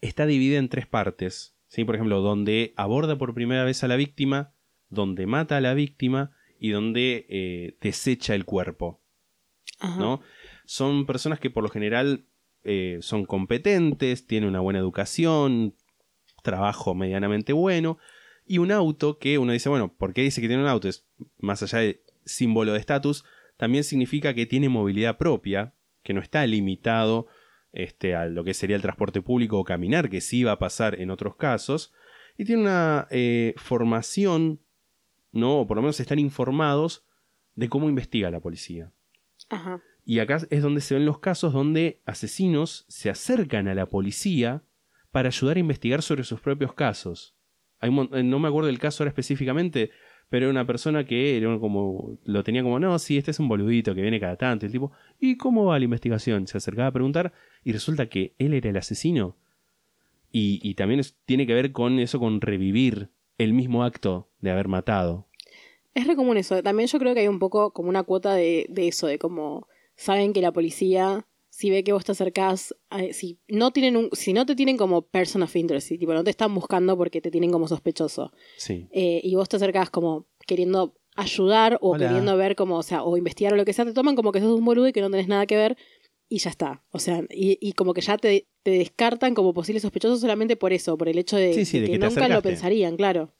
está dividida en tres partes. ¿sí? Por ejemplo, donde aborda por primera vez a la víctima, donde mata a la víctima y donde eh, desecha el cuerpo. Ajá. ¿no? Son personas que por lo general eh, son competentes, tienen una buena educación, trabajo medianamente bueno y un auto que uno dice, bueno, ¿por qué dice que tiene un auto? Es más allá de símbolo de estatus, también significa que tiene movilidad propia, que no está limitado este, a lo que sería el transporte público o caminar, que sí va a pasar en otros casos, y tiene una eh, formación, ¿no? o por lo menos están informados de cómo investiga la policía. Ajá. Y acá es donde se ven los casos donde asesinos se acercan a la policía para ayudar a investigar sobre sus propios casos. Hay eh, no me acuerdo del caso ahora específicamente, pero era una persona que era como, lo tenía como, no, sí, este es un boludito que viene cada tanto. El tipo, ¿y cómo va la investigación? Se acercaba a preguntar y resulta que él era el asesino. Y, y también tiene que ver con eso, con revivir el mismo acto de haber matado. Es re común eso. También yo creo que hay un poco como una cuota de, de eso, de como saben que la policía, si ve que vos te acercás, a- si no tienen un, si no te tienen como person of interest, si tipo no te están buscando porque te tienen como sospechoso, Sí. eh, y vos te acercás como queriendo ayudar o Hola. queriendo ver como, o sea, o investigar o lo que sea, te toman como que sos un boludo y que no tenés nada que ver y ya está. O sea, y, y como que ya te, te descartan como posible sospechoso solamente por eso, por el hecho de, Sí, sí, de que, nunca lo pensarían, claro.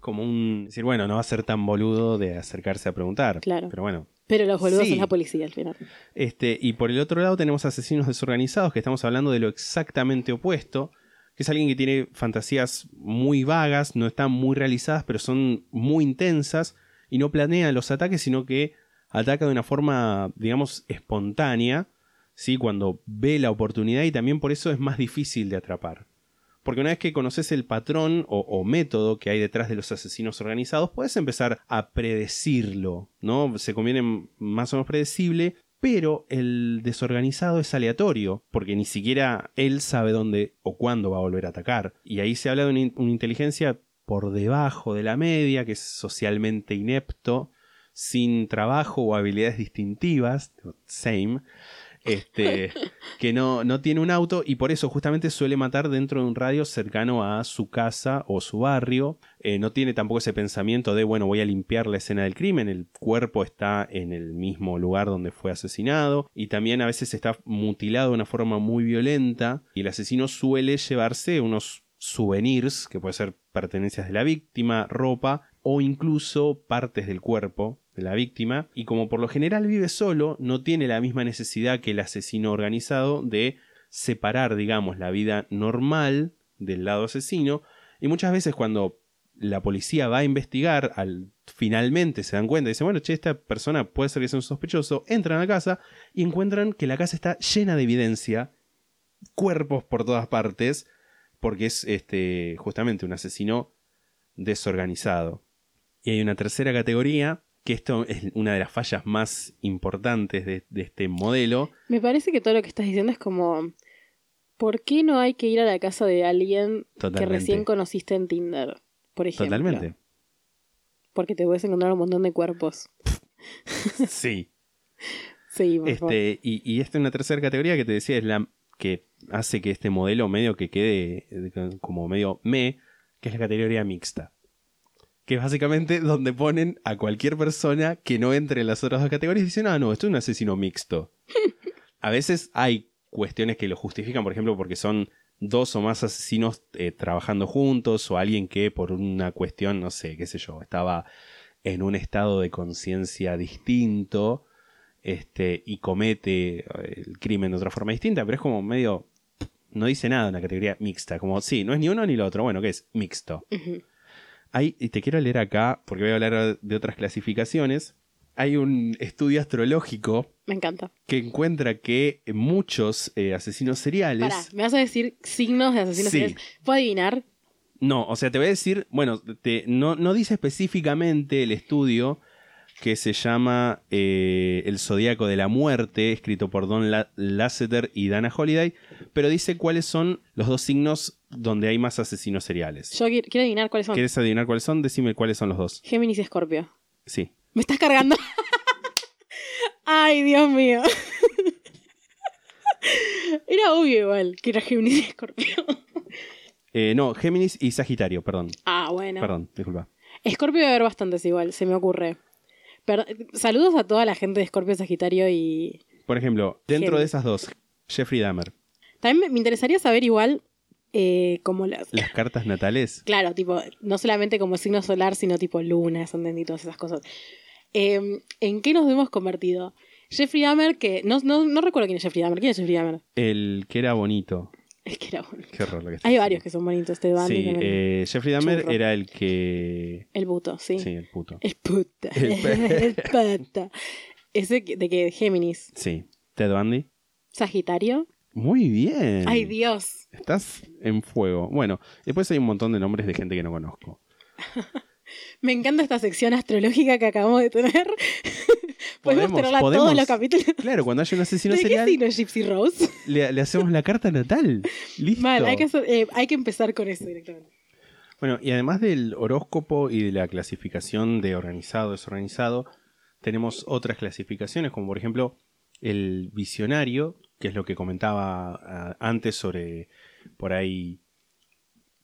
Como un. Decir, bueno, no va a ser tan boludo de acercarse a preguntar. Claro. Pero bueno. Pero los boludos Sí. son la policía al final. Este, y por el otro lado tenemos asesinos desorganizados, que estamos hablando de lo exactamente opuesto, que es alguien que tiene fantasías muy vagas, no están muy realizadas, pero son muy intensas, y no planea los ataques, sino que ataca de una forma, digamos, espontánea, ¿sí? cuando ve la oportunidad, y también por eso es más difícil de atrapar. Porque una vez que conoces el patrón o, método que hay detrás de los asesinos organizados, puedes empezar a predecirlo, ¿no? Se conviene más o menos predecible, pero el desorganizado es aleatorio, porque ni siquiera él sabe dónde o cuándo va a volver a atacar. Y ahí se habla de una inteligencia por debajo de la media, que es socialmente inepto, sin trabajo o habilidades distintivas, same, este, que no, no tiene un auto y por eso justamente suele matar dentro de un radio cercano a su casa o su barrio. Eh, no tiene tampoco ese pensamiento de, bueno, voy a limpiar la escena del crimen, el cuerpo está en el mismo lugar donde fue asesinado y también a veces está mutilado de una forma muy violenta y el asesino suele llevarse unos souvenirs, que pueden ser pertenencias de la víctima, ropa o incluso partes del cuerpo de la víctima, y como por lo general vive solo, no tiene la misma necesidad que el asesino organizado de separar, digamos, la vida normal del lado asesino, y muchas veces cuando la policía va a investigar, al, finalmente se dan cuenta y dicen, bueno, che, esta persona puede ser que sea un sospechoso, entran a casa y encuentran que la casa está llena de evidencia, cuerpos por todas partes, porque es este, justamente un asesino desorganizado. Y hay una tercera categoría, que esto es una de las fallas más importantes de, de este modelo. Me parece que todo lo que estás diciendo es como, ¿por qué no hay que ir a la casa de alguien que recién conociste en Tinder? Por ejemplo. Totalmente. Porque te puedes encontrar un montón de cuerpos. Sí. Sí, por favor. Este, y, y esta es una tercera categoría que te decía, es la que hace que este modelo medio que quede eh, como medio me, que es la categoría mixta. Que es básicamente donde ponen a cualquier persona que no entre en las otras dos categorías y dicen, ah, no, esto es un asesino mixto. a veces hay cuestiones que lo justifican, por ejemplo, porque son dos o más asesinos eh, trabajando juntos o alguien que por una cuestión, no sé, qué sé yo, estaba en un estado de conciencia distinto este, y comete eh, el crimen de otra forma distinta, pero es como medio... No dice nada en la categoría mixta, como sí, no es ni uno ni lo otro, bueno, ¿qué es? Mixto. Hay, y te quiero leer acá, porque voy a hablar de otras clasificaciones. Hay un estudio astrológico Me encanta. que encuentra que muchos eh, asesinos seriales. Pará, ¿me vas a decir signos de asesinos Sí. seriales? ¿Puedo adivinar? No, o sea, te voy a decir, bueno, te- no, no dice específicamente el estudio que se llama eh, El Zodíaco de la Muerte, escrito por Don La- Lasseter y Dana Holiday, pero dice cuáles son los dos signos donde hay más asesinos seriales. Yo qui- quiero adivinar cuáles son. ¿Quieres adivinar cuáles son? Decime cuáles son los dos. Géminis y Escorpio. Sí. ¿Me estás cargando? Ay, Dios mío. Era obvio igual que era Géminis y Escorpio. Eh, no, Géminis y Sagitario, perdón. Ah, bueno. Perdón, disculpa. Escorpio debe haber bastantes igual, se me ocurre. Pero, saludos a toda la gente de Escorpio, Sagitario y... Por ejemplo, dentro Géminis. de esas dos, Jeffrey Dahmer, También me interesaría saber igual eh, como las... las cartas natales. Claro, tipo, no solamente como signo solar, sino tipo luna, ascendente y todas esas cosas. Eh, ¿En qué nos hemos convertido? Jeffrey Dahmer, que no, no, no recuerdo quién es Jeffrey Dahmer. ¿Quién es Jeffrey Dahmer? El que era bonito. Es que era bonito. Qué horror lo que Hay varios que son bonitos, este Sí, eh, Jeffrey Dahmer Churro. era el que. El buto, sí. Sí, el puto. El puta. El El, pata. Ese de que Géminis. Sí. Ted Bundy. Sagitario. Muy bien. Ay, Dios. Estás en fuego. Bueno, después hay un montón de nombres de gente que no conozco. Me encanta esta sección astrológica que acabamos de tener. Podemos, Podemos, tenerla podemos. todos los capítulos. Claro, cuando haya un asesino ¿De qué serial, signo es Gypsy Rose? le, le hacemos la carta natal. Listo. Mal, hay que, hacer- eh, hay que empezar con eso directamente. Bueno, y además del horóscopo y de la clasificación de organizado, desorganizado, tenemos otras clasificaciones, como por ejemplo el visionario, que es lo que comentaba ah, antes sobre por ahí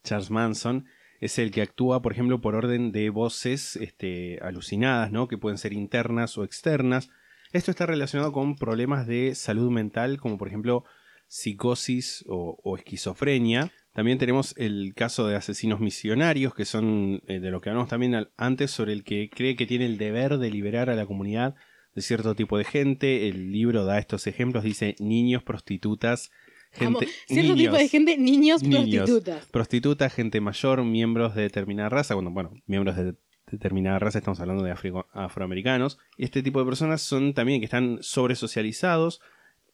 Charles Manson, es el que actúa, por ejemplo, por orden de voces este, alucinadas, ¿no? Que pueden ser internas o externas. Esto está relacionado con problemas de salud mental, como por ejemplo psicosis o, esquizofrenia. También tenemos el caso de asesinos misionarios, que son eh, de lo que hablamos también antes, sobre el que cree que tiene el deber de liberar a la comunidad de cierto tipo de gente. El libro da estos ejemplos, dice niños, prostitutas, gente... Cierto tipo de gente, niños, niños, prostitutas. prostitutas, gente mayor, miembros de determinada raza. Bueno, bueno, miembros de determinada raza, estamos hablando de afroamericanos. Este tipo de personas son también que están sobresocializados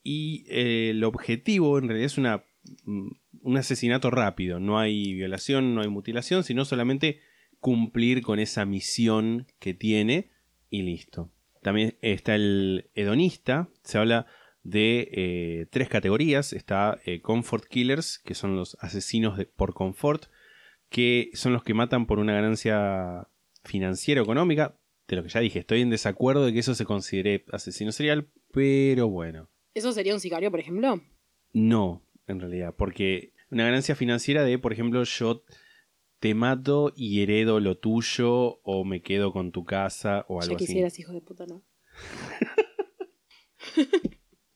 y eh, el objetivo en realidad es una, mm, un asesinato rápido. No hay violación, no hay mutilación, sino solamente cumplir con esa misión que tiene y listo. También está el hedonista, se habla de eh, tres categorías. Está eh, Comfort Killers, que son los asesinos de- por confort, que son los que matan por una ganancia financiera o económica. De lo que ya dije, estoy en desacuerdo de que eso se considere asesino serial, pero bueno. ¿Eso sería un sicario, por ejemplo? No, en realidad, porque una ganancia financiera de, por ejemplo, yo te mato y heredo lo tuyo o me quedo con tu casa o algo Ya así. quisieras, hijo de puta, ¿no?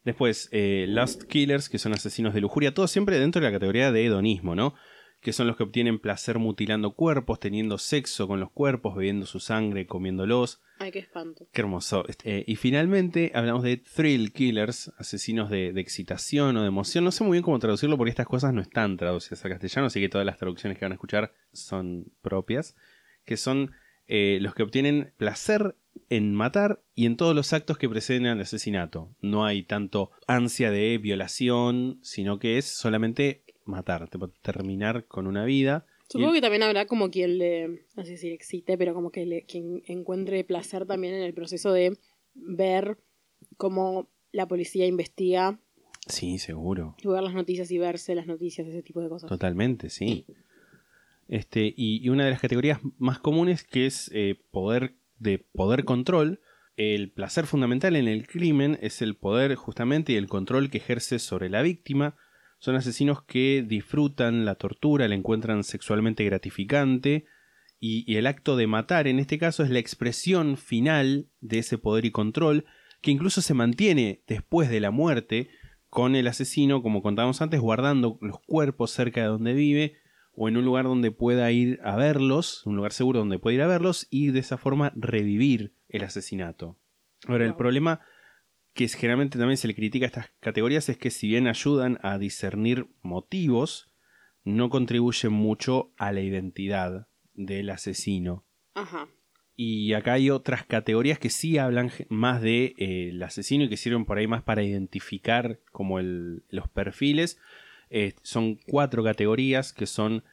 Después, eh, Lust Killers, que son asesinos de lujuria, todo siempre dentro de la categoría de hedonismo, ¿no? Que son los que obtienen placer mutilando cuerpos, teniendo sexo con los cuerpos, bebiendo su sangre, comiéndolos. Ay, qué espanto. Qué hermoso. Este, eh, y finalmente hablamos de Thrill Killers, asesinos de, de excitación o de emoción. No sé muy bien cómo traducirlo porque estas cosas no están traducidas al castellano, así que todas las traducciones que van a escuchar son propias. Que son eh, los que obtienen placer en matar y en todos los actos que preceden al asesinato. No hay tanto ansia de violación, sino que es solamente matar, tipo, terminar con una vida. Supongo Y- que también habrá como quien le, no sé si excite, pero como que le, quien encuentre placer también en el proceso de ver cómo la policía investiga, Sí, seguro. y ver las noticias y verse las noticias, ese tipo de cosas. Totalmente, sí. Este, y, y una de las categorías más comunes que es eh, poder de poder control. El placer fundamental en el crimen es el poder justamente y el control que ejerce sobre la víctima, son asesinos que disfrutan la tortura, la encuentran sexualmente gratificante y, y el acto de matar en este caso es la expresión final de ese poder y control que incluso se mantiene después de la muerte con el asesino, como contábamos antes, guardando los cuerpos cerca de donde vive o en un lugar donde pueda ir a verlos, un lugar seguro donde pueda ir a verlos y de esa forma revivir el asesinato. Ahora, el problema que generalmente también se le critica a estas categorías es que si bien ayudan a discernir motivos, no contribuyen mucho a la identidad del asesino. Ajá. Y acá hay otras categorías que sí hablan más de eh, el asesino y que sirven por ahí más para identificar como el- los perfiles. Eh, son cuatro categorías que son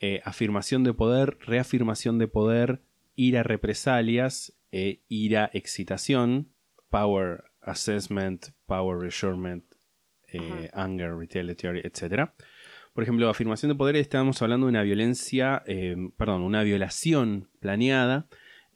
eh, afirmación de poder, reafirmación de poder, ira represalias, ira excitación, power assessment, power reassurement, eh, anger retaliatory, etc. Por ejemplo, afirmación de poder, estamos hablando de una violencia, eh, perdón, una violación planeada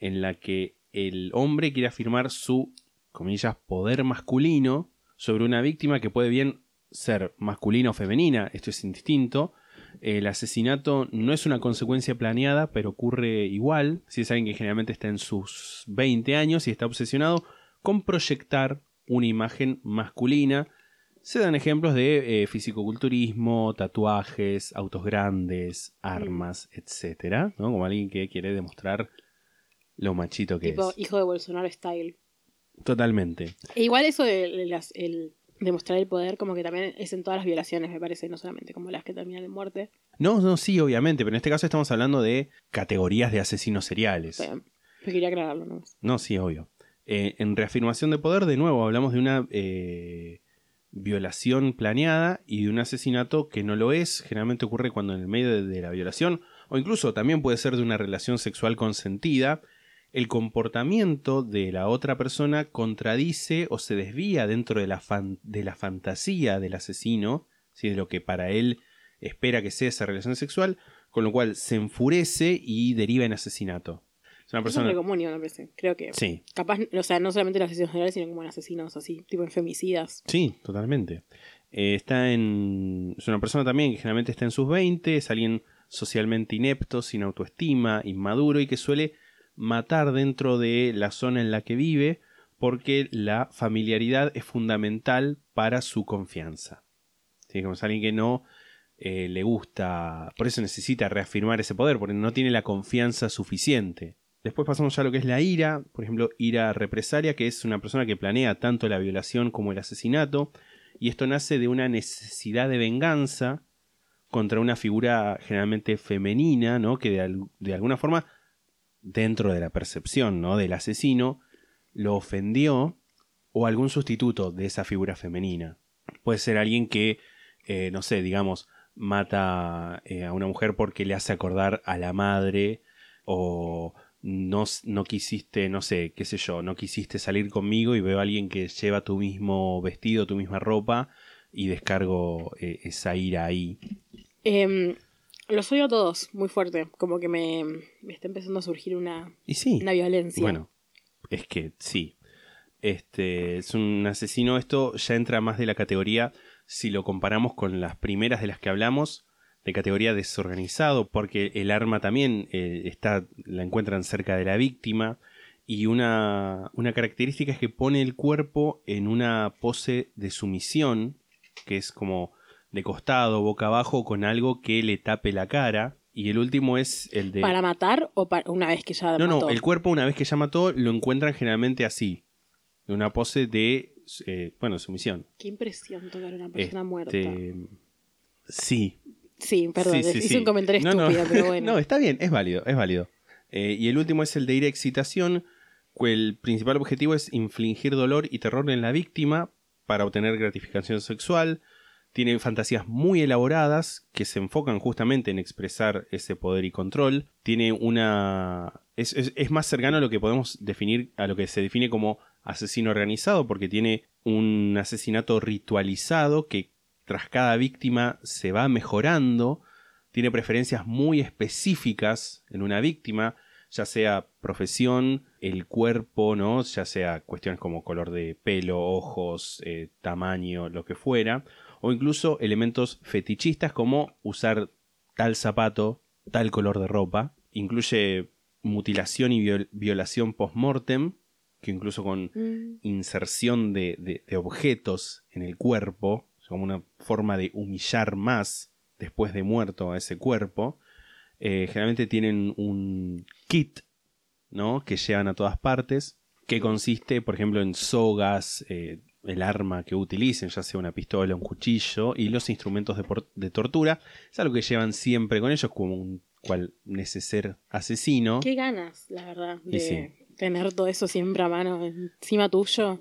en la que el hombre quiere afirmar su, comillas, poder masculino sobre una víctima que puede bien ser masculina o femenina, esto es indistinto. El asesinato no es una consecuencia planeada, pero ocurre igual. Si es alguien que generalmente está en sus 20 años y está obsesionado con proyectar una imagen masculina. Se dan ejemplos de eh, fisicoculturismo, tatuajes, autos grandes, armas, etcétera, ¿no? Como alguien que quiere demostrar lo machito que Tipo es. hijo de Bolsonaro style. Totalmente. E igual eso de, las- el demostrar el poder como que también es en todas las violaciones, me parece, no solamente como las que terminan en muerte. No, no, sí, obviamente, pero en este caso estamos hablando de categorías de asesinos seriales. Quería aclararlo, ¿no? No, sí, obvio. Eh, en reafirmación de poder, de nuevo, hablamos de una eh, violación planeada y de un asesinato que no lo es. Generalmente ocurre cuando en el medio de, la violación, o incluso también puede ser de una relación sexual consentida, el comportamiento de la otra persona contradice o se desvía dentro de la, de la fantasía del asesino, de lo que para él espera que sea esa relación sexual, con lo cual se enfurece y deriva en asesinato. Es una Eso es persona... re común, me parece. Creo que Sí, capaz, o sea, no solamente en asesinos generales, sino como en asesinos así, tipo en femicidas. Sí, totalmente. Eh, está en. Es una persona también que generalmente está en sus 20, es alguien socialmente inepto, sin autoestima, inmaduro y que suele matar dentro de la zona en la que vive porque la familiaridad es fundamental para su confianza. ¿Sí? Como es alguien que no eh, le gusta, por eso necesita reafirmar ese poder, porque no tiene la confianza suficiente. Después pasamos ya a lo que es la ira, por ejemplo, ira represalia, que es una persona que planea tanto la violación como el asesinato, y esto nace de una necesidad de venganza contra una figura generalmente femenina, ¿no? que de alguna forma, dentro de la percepción ¿no? del asesino, lo ofendió o algún sustituto de esa figura femenina. Puede ser alguien que, eh, no sé, digamos, mata eh, a una mujer porque le hace acordar a la madre o no, no quisiste, no sé, qué sé yo, no quisiste salir conmigo y veo a alguien que lleva tu mismo vestido, tu misma ropa y descargo eh, esa ira ahí. Em, los odio a todos, muy fuerte. Como que me, me está empezando a surgir una, Y sí, una violencia. bueno, es que sí. Este es un asesino. Esto ya entra más de la categoría, si lo comparamos con las primeras de las que hablamos, de categoría desorganizado, porque el arma también eh, está, la encuentran cerca de la víctima. Y una, una característica es que pone el cuerpo en una pose de sumisión, que es como de costado, boca abajo, con algo que le tape la cara. Y el último es el de. ¿Para matar o para una vez que ya No, mató? no, el cuerpo una vez que ya mató lo encuentran generalmente así. En una pose de, eh, bueno, sumisión. Qué impresión tocar a una persona Este, muerta. Sí. Sí, perdón, Sí, sí, hice sí. un comentario No, no. estúpido, pero bueno. no, está bien, es válido, es válido. Eh, y el último es el de ir a excitación. El principal objetivo es infligir dolor y terror en la víctima para obtener gratificación sexual. Tiene fantasías muy elaboradas que se enfocan justamente en expresar ese poder y control. Tiene una. Es, es- es más cercano a lo que podemos definir, a lo que se define como asesino organizado, porque tiene un asesinato ritualizado que tras cada víctima se va mejorando. Tiene preferencias muy específicas en una víctima, ya sea profesión, el cuerpo, ¿no? Ya sea cuestiones como color de pelo, ojos, eh, tamaño, lo que fuera o incluso elementos fetichistas como usar tal zapato, tal color de ropa. Incluye mutilación y viol- violación post-mortem, que incluso con Mm. inserción de, de- de objetos en el cuerpo, como una forma de humillar más después de muerto a ese cuerpo. Eh, generalmente tienen un kit, ¿no? Que llevan a todas partes, que consiste, por ejemplo, en sogas, eh, el arma que utilicen, ya sea una pistola, un cuchillo, y los instrumentos de, de tortura. Es algo que llevan siempre con ellos, como un cual neceser asesino. Qué ganas, la verdad, de sí. tener todo eso siempre a mano encima tuyo.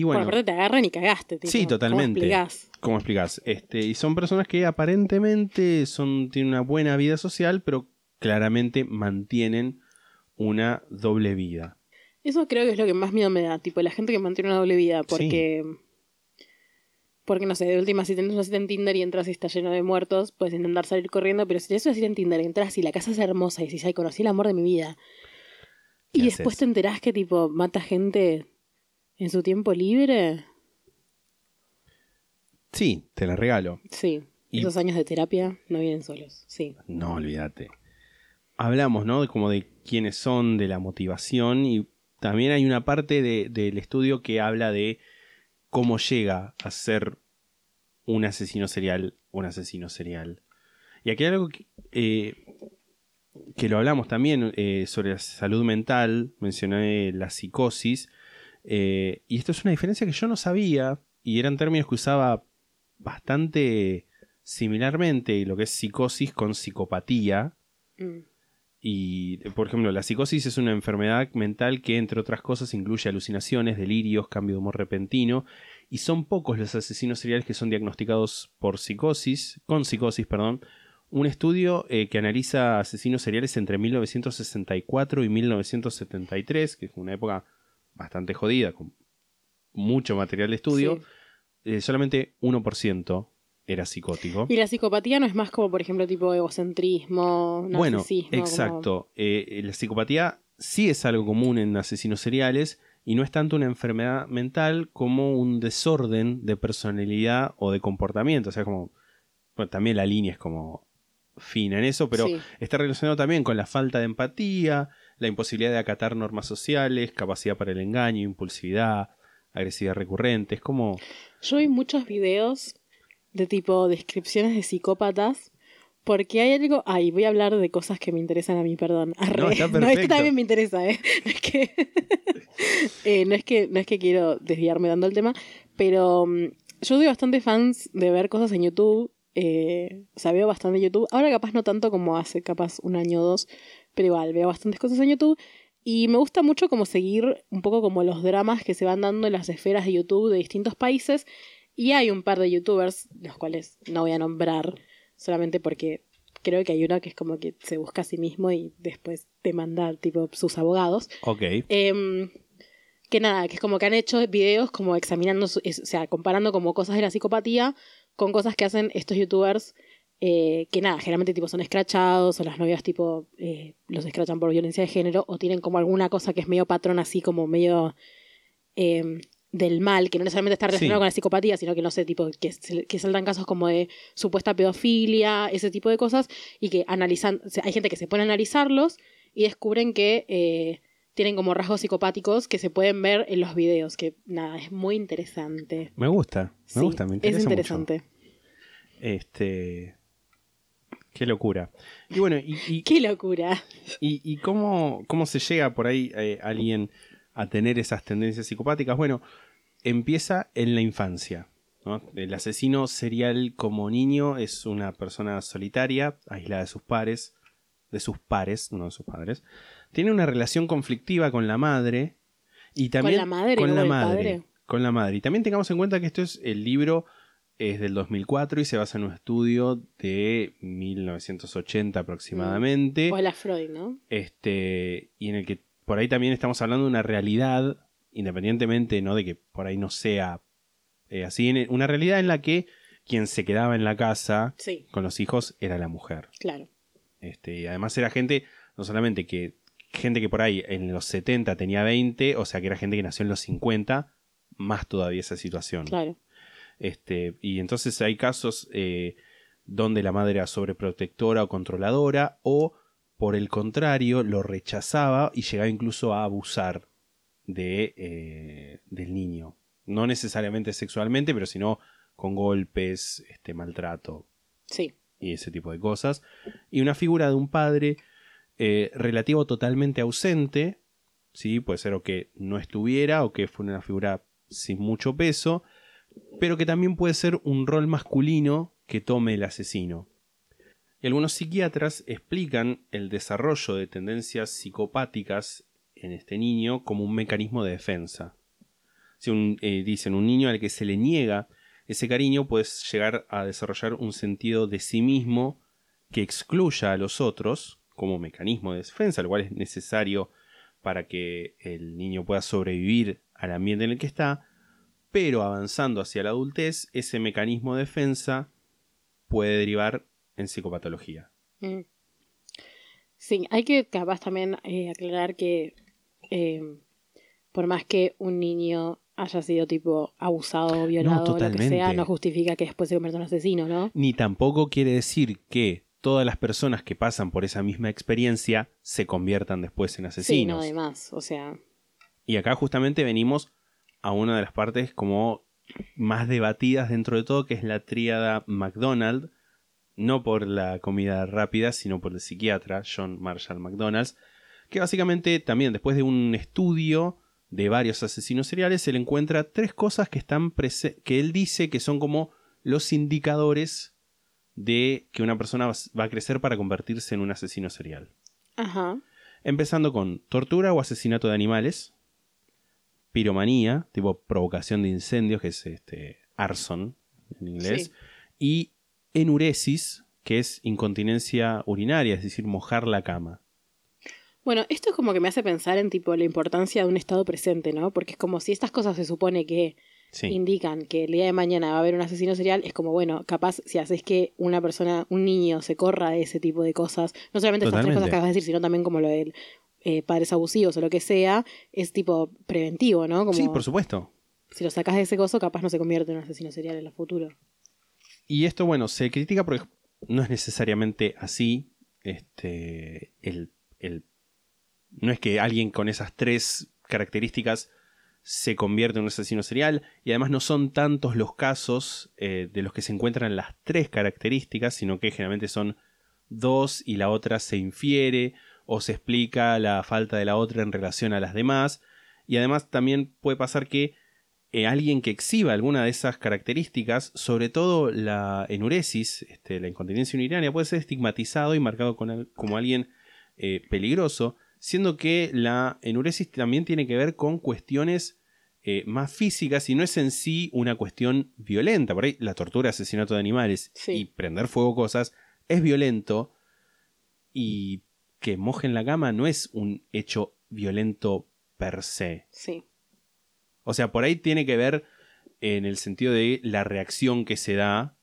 Y Bueno, bueno, aparte te agarran y cagaste. Tipo, Sí, ¿cómo totalmente. explicás? ¿Cómo explicás? Este, y son personas que aparentemente son, tienen una buena vida social, pero claramente mantienen una doble vida. Eso creo que es lo que más miedo me da, tipo la gente que mantiene una doble vida, porque porque no sé, de última si tenés una cita en Tinder y entras y está lleno de muertos, puedes intentar salir corriendo, pero si tenés una cita en Tinder y entras y la casa es hermosa y decís, ay, conocí el amor de mi vida. ¿Qué Y después haces? te enterás que tipo mata gente en su tiempo libre. Sí, te la regalo. Sí, Y- esos años de terapia no vienen solos, sí. No, olvídate. Hablamos, ¿no? De como de quiénes son, de la motivación y también hay una parte de- del estudio que habla de cómo llega a ser un asesino serial, un asesino serial. Y aquí hay algo que, eh, que lo hablamos también eh, sobre la salud mental, mencioné la psicosis, eh, y esto es una diferencia que yo no sabía y eran términos que usaba bastante similarmente lo que es psicosis con psicopatía. Mm. Y, por ejemplo, la psicosis es una enfermedad mental que, entre otras cosas, incluye alucinaciones, delirios, cambio de humor repentino. Y son pocos los asesinos seriales que son diagnosticados por psicosis, con psicosis, perdón. Un estudio eh, que analiza asesinos seriales entre 1964 y 1973, que es una época bastante jodida, con mucho material de estudio. Sí. eh, solamente 1% era psicótico. Y la psicopatía no es más como, por ejemplo, tipo egocentrismo, Bueno, narcisismo. como- exacto. Eh, la psicopatía sí es algo común en asesinos seriales y no es tanto una enfermedad mental como un desorden de personalidad o de comportamiento. O sea, como. Bueno, también la línea es como fina en eso, pero Sí. está relacionado también con la falta de empatía, la imposibilidad de acatar normas sociales, capacidad para el engaño, impulsividad, agresividad recurrente. Es como. Yo vi muchos videos de tipo descripciones de psicópatas. Porque hay algo. Ay, voy a hablar de cosas que me interesan a mí, perdón. Arre. No, está perfecto. también me interesa, ¿eh? No es que. eh, no, es que no es que quiero desviarme dando el tema. Pero mm, yo soy bastante fans de ver cosas en YouTube. eh, o sea, veo bastante YouTube. Ahora capaz no tanto como hace capaz un año o dos. Pero igual, veo bastantes cosas en YouTube. Y me gusta mucho como seguir un poco como los dramas que se van dando en las esferas de YouTube de distintos países. Y hay un par de youtubers, los cuales no voy a nombrar, solamente porque creo que hay uno que es como que se busca a sí mismo y después te manda tipo sus abogados. Ok. Em, que nada, que es como que han hecho videos como examinando, o sea, comparando como cosas de la psicopatía con cosas que hacen estos youtubers eh, que nada, generalmente tipo son escrachados o las novias tipo eh, los escrachan por violencia de género o tienen como alguna cosa que es medio patrón así como medio em, del mal, que no necesariamente está relacionado Sí. con la psicopatía, sino que no sé, tipo que, que saltan casos como de supuesta pedofilia, ese tipo de cosas, y que analizan, o sea, hay gente que se pone a analizarlos y descubren que eh, tienen como rasgos psicopáticos que se pueden ver en los videos, que nada, es muy interesante. Me gusta, me Sí, gusta, me interesa Es mucho. interesante. Este. Qué locura. Y bueno, y, y- Qué locura. y- y cómo, cómo se llega por ahí eh, alguien a tener esas tendencias psicopáticas? Bueno, empieza en la infancia. ¿no? El asesino serial como niño es una persona solitaria, aislada de sus pares, de sus pares, no de sus padres. Tiene una relación conflictiva con la madre y también la madre, con no la con madre, padre? con la madre. Y también tengamos en cuenta que esto es el libro es del 2004 y se basa en un estudio de 1980 aproximadamente. Hola Freud, ¿no? Este, y en el que por ahí también estamos hablando de una realidad, independientemente ¿no? de que por ahí no sea eh, así, una realidad en la que quien se quedaba en la casa Sí, con los hijos era la mujer. claro. Este, y además era gente, no solamente que gente que por ahí en los 70 tenía 20, o sea que era gente que nació en los 50, más todavía esa situación. Claro. Este, y entonces hay casos eh, donde la madre era sobreprotectora o controladora, o por el contrario, lo rechazaba y llegaba incluso a abusar de, eh, del niño. No necesariamente sexualmente, pero sino con golpes, este, maltrato Sí. y ese tipo de cosas. Y una figura de un padre eh, relativo totalmente ausente, ¿sí? puede ser o que no estuviera o que fue una figura sin mucho peso, pero que también puede ser un rol masculino que tome el asesino. Y algunos psiquiatras explican el desarrollo de tendencias psicopáticas en este niño como un mecanismo de defensa. Si un- eh, dicen un niño al que se le niega ese cariño puede llegar a desarrollar un sentido de sí mismo que excluya a los otros como mecanismo de defensa, lo cual es necesario para que el niño pueda sobrevivir al ambiente en el que está, pero avanzando hacia la adultez, ese mecanismo de defensa puede derivar en psicopatología. Mm. Sí, hay que capaz también eh, aclarar que eh, por más que un niño haya sido tipo abusado violado o lo que sea, no justifica que después se convierta en un asesino, ¿no? Ni tampoco quiere decir que todas las personas que pasan por esa misma experiencia se conviertan después en Sí, asesinos. no, además, o sea, Y acá justamente venimos a una de las partes como más debatidas dentro de todo, que es la tríada McDonald, no por la comida rápida, sino por el psiquiatra John Marshall McDonald, que básicamente también después de un estudio de varios asesinos seriales, se le encuentra tres cosas que están que él dice que son como los indicadores de que una persona va va a crecer para convertirse en un asesino serial. ajá, Empezando con tortura o asesinato de animales, piromanía, tipo provocación de incendios, que es este arson en inglés, Sí. y enuresis, que es incontinencia urinaria, es decir, mojar la cama. Bueno, esto es como que me hace pensar en tipo la importancia de un estado presente, ¿no? Porque es como si estas cosas se supone que Sí, indican que el día de mañana va a haber un asesino serial, es como, bueno, capaz si haces que una persona, un niño se corra de ese tipo de cosas, no solamente estas tres cosas que acabas de decir, sino también como lo de eh, padres abusivos o lo que sea, es tipo preventivo, ¿no? Como sí, por supuesto. si lo sacas de ese coso, capaz no se convierte en un asesino serial en el futuro. Y esto, bueno, se critica porque no es necesariamente así. Este. El, el- no es que alguien con esas tres características se convierte en un asesino serial. Y además no son tantos los casos eh, de los que se encuentran las tres características, sino que generalmente son dos y la otra se infiere o se explica la falta de la otra en relación a las demás. Y además también puede pasar que eh, alguien que exhiba alguna de esas características, sobre todo la enuresis, este, la incontinencia urinaria, puede ser estigmatizado y marcado con como alguien eh, peligroso, siendo que la enuresis también tiene que ver con cuestiones eh, más físicas y no es en sí una cuestión violenta. Por ahí la tortura, asesinato de animales Sí. y prender fuego cosas es violento y que mojen la cama no es un hecho violento per se. Sí. O sea, por ahí tiene que ver en el sentido de la reacción que se da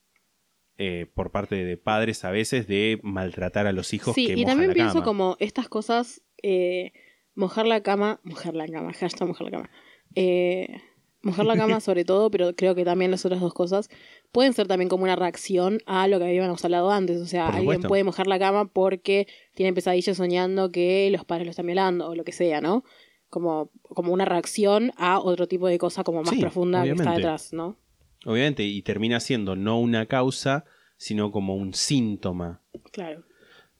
eh, por parte de padres a veces de maltratar a los hijos Sí, que y mojan también la pienso cama. como estas cosas, eh, mojar la cama, mojar la cama, hashtag mojar la cama. Eh, mojar la cama sobre todo, pero creo que también las otras dos cosas pueden ser también como una reacción a lo que habíamos hablado antes. O sea, alguien puede mojar la cama porque tiene pesadillas soñando que los padres lo están violando o lo que sea, ¿no? Como, como una reacción a otro tipo de cosa como más Sí, profunda que está detrás, ¿no? Obviamente, y termina siendo no una causa, sino como un síntoma. Claro.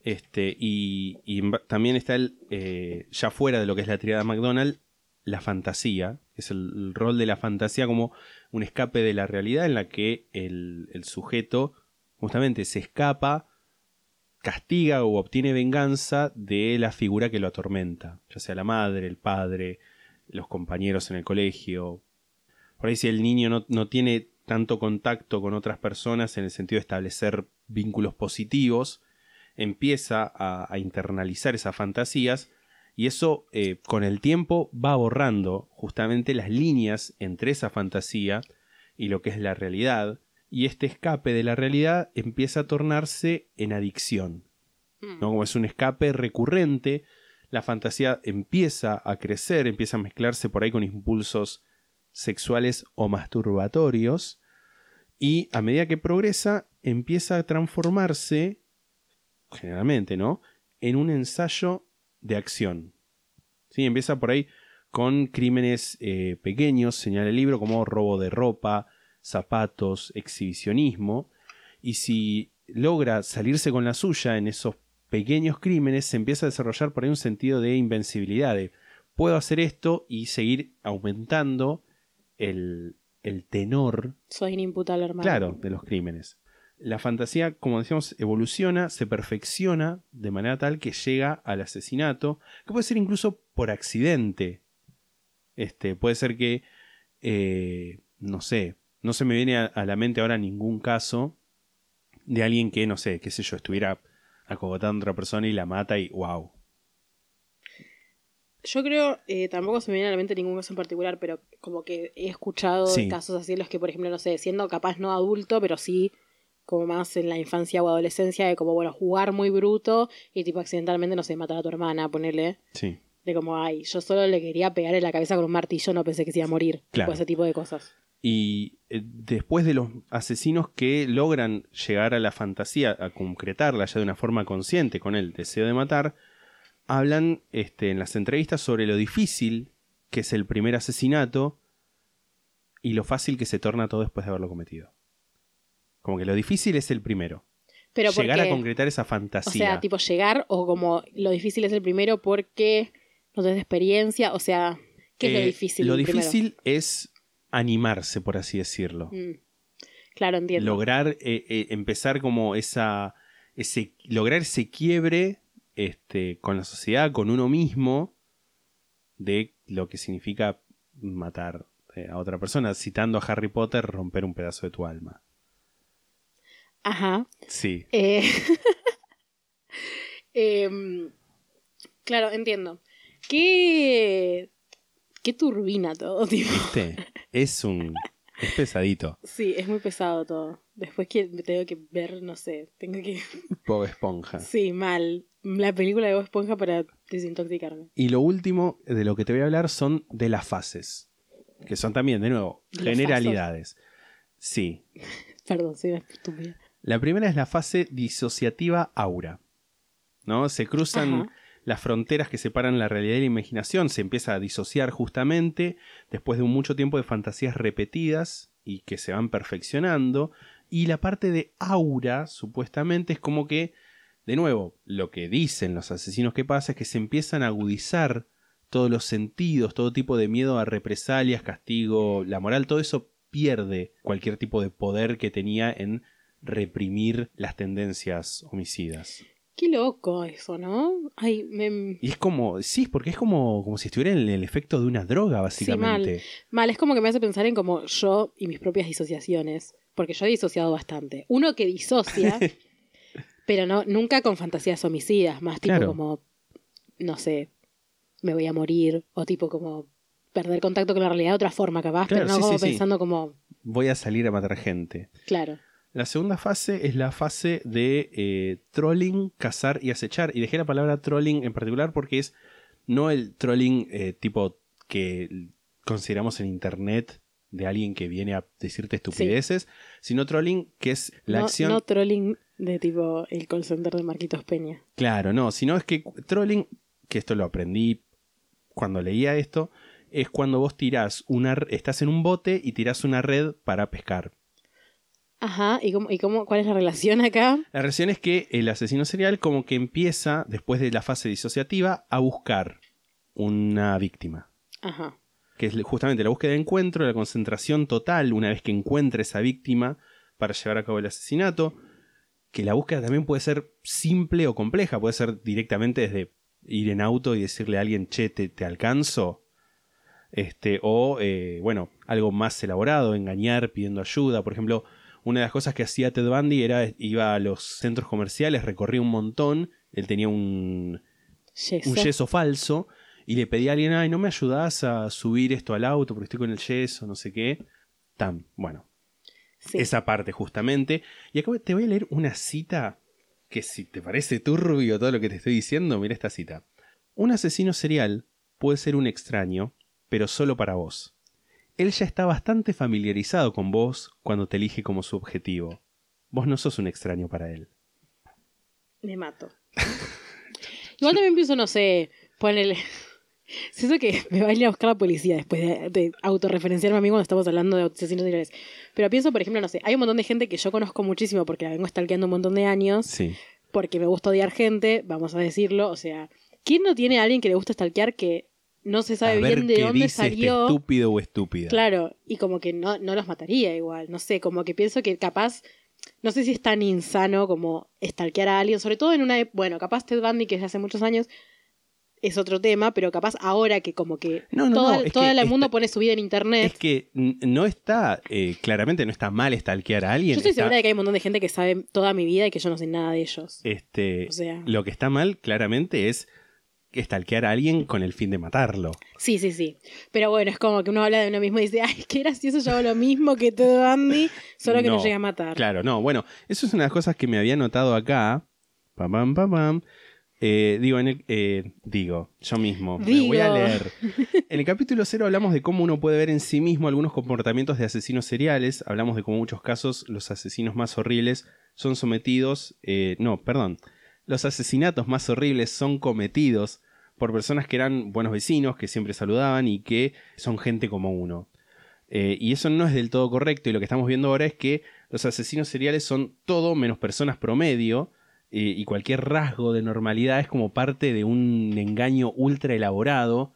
Este, y, y también está el, eh, ya fuera de lo que es la triada McDonald, la fantasía, es el, rol de la fantasía como un escape de la realidad en la que el, el sujeto justamente se escapa, castiga o obtiene venganza de la figura que lo atormenta, ya sea la madre, el padre, los compañeros en el colegio. Por ahí si el niño no, no tiene tanto contacto con otras personas en el sentido de establecer vínculos positivos, empieza a, a internalizar esas fantasías y eso eh, con el tiempo va borrando justamente las líneas entre esa fantasía y lo que es la realidad y este escape de la realidad empieza a tornarse en adicción. Mm. ¿no? Como es un escape recurrente, la fantasía empieza a crecer, empieza a mezclarse por ahí con impulsos sexuales o masturbatorios Y a medida que progresa, empieza a transformarse, generalmente, ¿no? En un ensayo de acción. ¿Sí? Empieza por ahí con crímenes eh, pequeños, señala el libro, como robo de ropa, zapatos, exhibicionismo. Y si logra salirse con la suya en esos pequeños crímenes, se empieza a desarrollar por ahí un sentido de invencibilidad, de puedo hacer esto y seguir aumentando el, el tenor Soy inimputable, hermano. claro, de los crímenes. La fantasía, como decíamos, evoluciona, se perfecciona de manera tal que llega al asesinato, que puede ser incluso por accidente. Este, puede ser que, eh, no sé, no se me viene a, a la mente ahora ningún caso de alguien que, no sé, qué sé yo, estuviera acogotando a otra persona y la mata y wow. Yo creo, eh, tampoco se me viene a la mente ningún caso en particular, pero como que he escuchado Sí. casos así en los que, por ejemplo, no sé, siendo capaz no adulto, pero sí como más en la infancia o adolescencia, de como, bueno, jugar muy bruto y tipo accidentalmente, no sé, matar a tu hermana, ponerle, Sí. de como, ay, yo solo le quería pegar en la cabeza con un martillo, no pensé que se iba a morir. Claro. Ese tipo de cosas. Y eh, después de los asesinos que logran llegar a la fantasía, a concretarla ya de una forma consciente con el deseo de matar, hablan este, en las entrevistas sobre lo difícil que es el primer asesinato y lo fácil que se torna todo después de haberlo cometido. Como que lo difícil es el primero. Pero llegar porque, a concretar esa o fantasía. sea, tipo llegar o como lo difícil es el primero porque no tenés experiencia, o sea, ¿qué es Eh, lo difícil? Lo primero? difícil es animarse, por así decirlo. Mm. Claro, entiendo. lograr eh, eh, empezar como esa ese lograr ese quiebre este con la sociedad con uno mismo de lo que significa matar eh, a otra persona citando a Harry Potter romper un pedazo de tu alma Ajá. sí Eh, em, claro, entiendo. Qué, qué turbina todo, tipo. viste es un es pesadito Sí, es muy pesado todo. Después que tengo que ver, no sé, tengo que... Bob Esponja Sí, mal. La película de Bob Esponja para desintoxicarme. y lo último de lo que te voy a hablar son de las fases que son también de nuevo ¿Los generalidades sí Perdón, soy una estúpida. La primera es la fase disociativa aura. ¿No? Se cruzan Ajá. las fronteras que separan la realidad y la imaginación. Se empieza a disociar justamente después de un mucho tiempo de fantasías repetidas y que se van perfeccionando. Y la parte de aura, supuestamente, es como que, de nuevo, lo que dicen los asesinos que pasa es que se empiezan a agudizar todos los sentidos, todo tipo de miedo a represalias, castigo, la moral, todo eso pierde cualquier tipo de poder que tenía en reprimir las tendencias homicidas. Qué loco eso, ¿no? Ay, me... Y es como, sí, porque es como, como si estuviera en el efecto de una droga, básicamente. Mal, es como que me hace pensar en como yo y mis propias disociaciones. Porque yo he disociado bastante. Uno que disocia, pero no, nunca con fantasías homicidas, más tipo Claro. como, no sé, me voy a morir, o tipo como perder contacto con la realidad de otra forma, capaz, Claro, pero no sí, como sí, sí. pensando como, Voy a salir a matar gente. claro. La segunda fase es la fase de eh, trolling, cazar y acechar. Y dejé la palabra trolling en particular porque es no el trolling eh, tipo que consideramos en internet de alguien que viene a decirte estupideces, sino trolling que es la no, acción... no trolling de tipo el call center de Marquitos Peña. Claro, no, sino es que trolling, que esto lo aprendí cuando leía esto, es cuando vos tirás una, estás en un bote y tirás una red para pescar. Ajá, ¿y, cómo, y cómo, cuál es la relación acá? La relación es que el asesino serial como que empieza, después de la fase disociativa, a buscar una víctima. Ajá. Que es justamente la búsqueda de encuentro, la concentración total una vez que encuentra esa víctima para llevar a cabo el asesinato. Que la búsqueda también puede ser simple o compleja, puede ser directamente desde ir en auto y decirle a alguien, che, te, te alcanzo. Este, o, eh, bueno, algo más elaborado, engañar pidiendo ayuda. Por ejemplo, una de las cosas que hacía Ted Bundy era iba a los centros comerciales, recorría un montón, él tenía un, Yeso. un yeso falso y le pedía a alguien, ay, ¿no me ayudás a subir esto al auto porque estoy con el yeso, no sé qué? Tan, bueno, Sí. esa parte justamente. Y acá te voy a leer una cita que si te parece turbio todo lo que te estoy diciendo, mira esta cita. Un asesino serial puede ser un extraño, pero solo para vos. Él ya está bastante familiarizado con vos cuando te elige como su objetivo. Vos no sos un extraño para él. Me mato. Igual también pienso, no sé, ponele. Siento que me va a ir a buscar la policía después de, de autorreferenciarme a mí cuando estamos hablando de asesinos seriales. Pero pienso, por ejemplo, no sé, hay un montón de gente que yo conozco muchísimo porque la vengo stalkeando un montón de años, Sí. porque me gusta odiar gente, vamos a decirlo. O sea, ¿quién no tiene a alguien que le gusta stalkear que no se sabe bien de dónde dice salió? este estúpido o estúpida. Claro, y como que no, no los mataría igual, no sé, como que pienso que capaz, no sé si es tan insano como stalkear a alguien, sobre todo en una, bueno, capaz Ted Bundy que es de hace muchos años es otro tema, pero capaz ahora que como que No, no, todo, no, todo que el mundo pone su vida en internet, Es que no está, eh, claramente no está mal stalkear a alguien. yo estoy está- segura de que hay un montón de gente que sabe toda mi vida y que yo no sé nada de ellos. este, O sea. Lo que está mal, claramente, es stalkear a alguien con el fin de matarlo. Sí, sí, sí. Pero bueno, es como que uno habla de uno mismo y dice, ay, qué gracioso, yo hago lo mismo que Ted Bundy, solo que no, No, llega a matar. Claro, no, bueno, eso es una de las cosas que me había notado acá. Pam, pam, pam, pam. Eh, digo, en el, eh, digo, yo mismo, me voy a Digo. leer. En el capítulo 0 hablamos de cómo uno puede ver en sí mismo algunos comportamientos de asesinos seriales. Hablamos de cómo en muchos casos los asesinos más horribles son sometidos. eh, no, perdón. Los asesinatos más horribles son cometidos por personas que eran buenos vecinos, que siempre saludaban y que son gente como uno. Eh, y eso no es del todo correcto. Y lo que estamos viendo ahora es que los asesinos seriales son todo menos personas promedio. eh, y cualquier rasgo de normalidad es como parte de un engaño ultra elaborado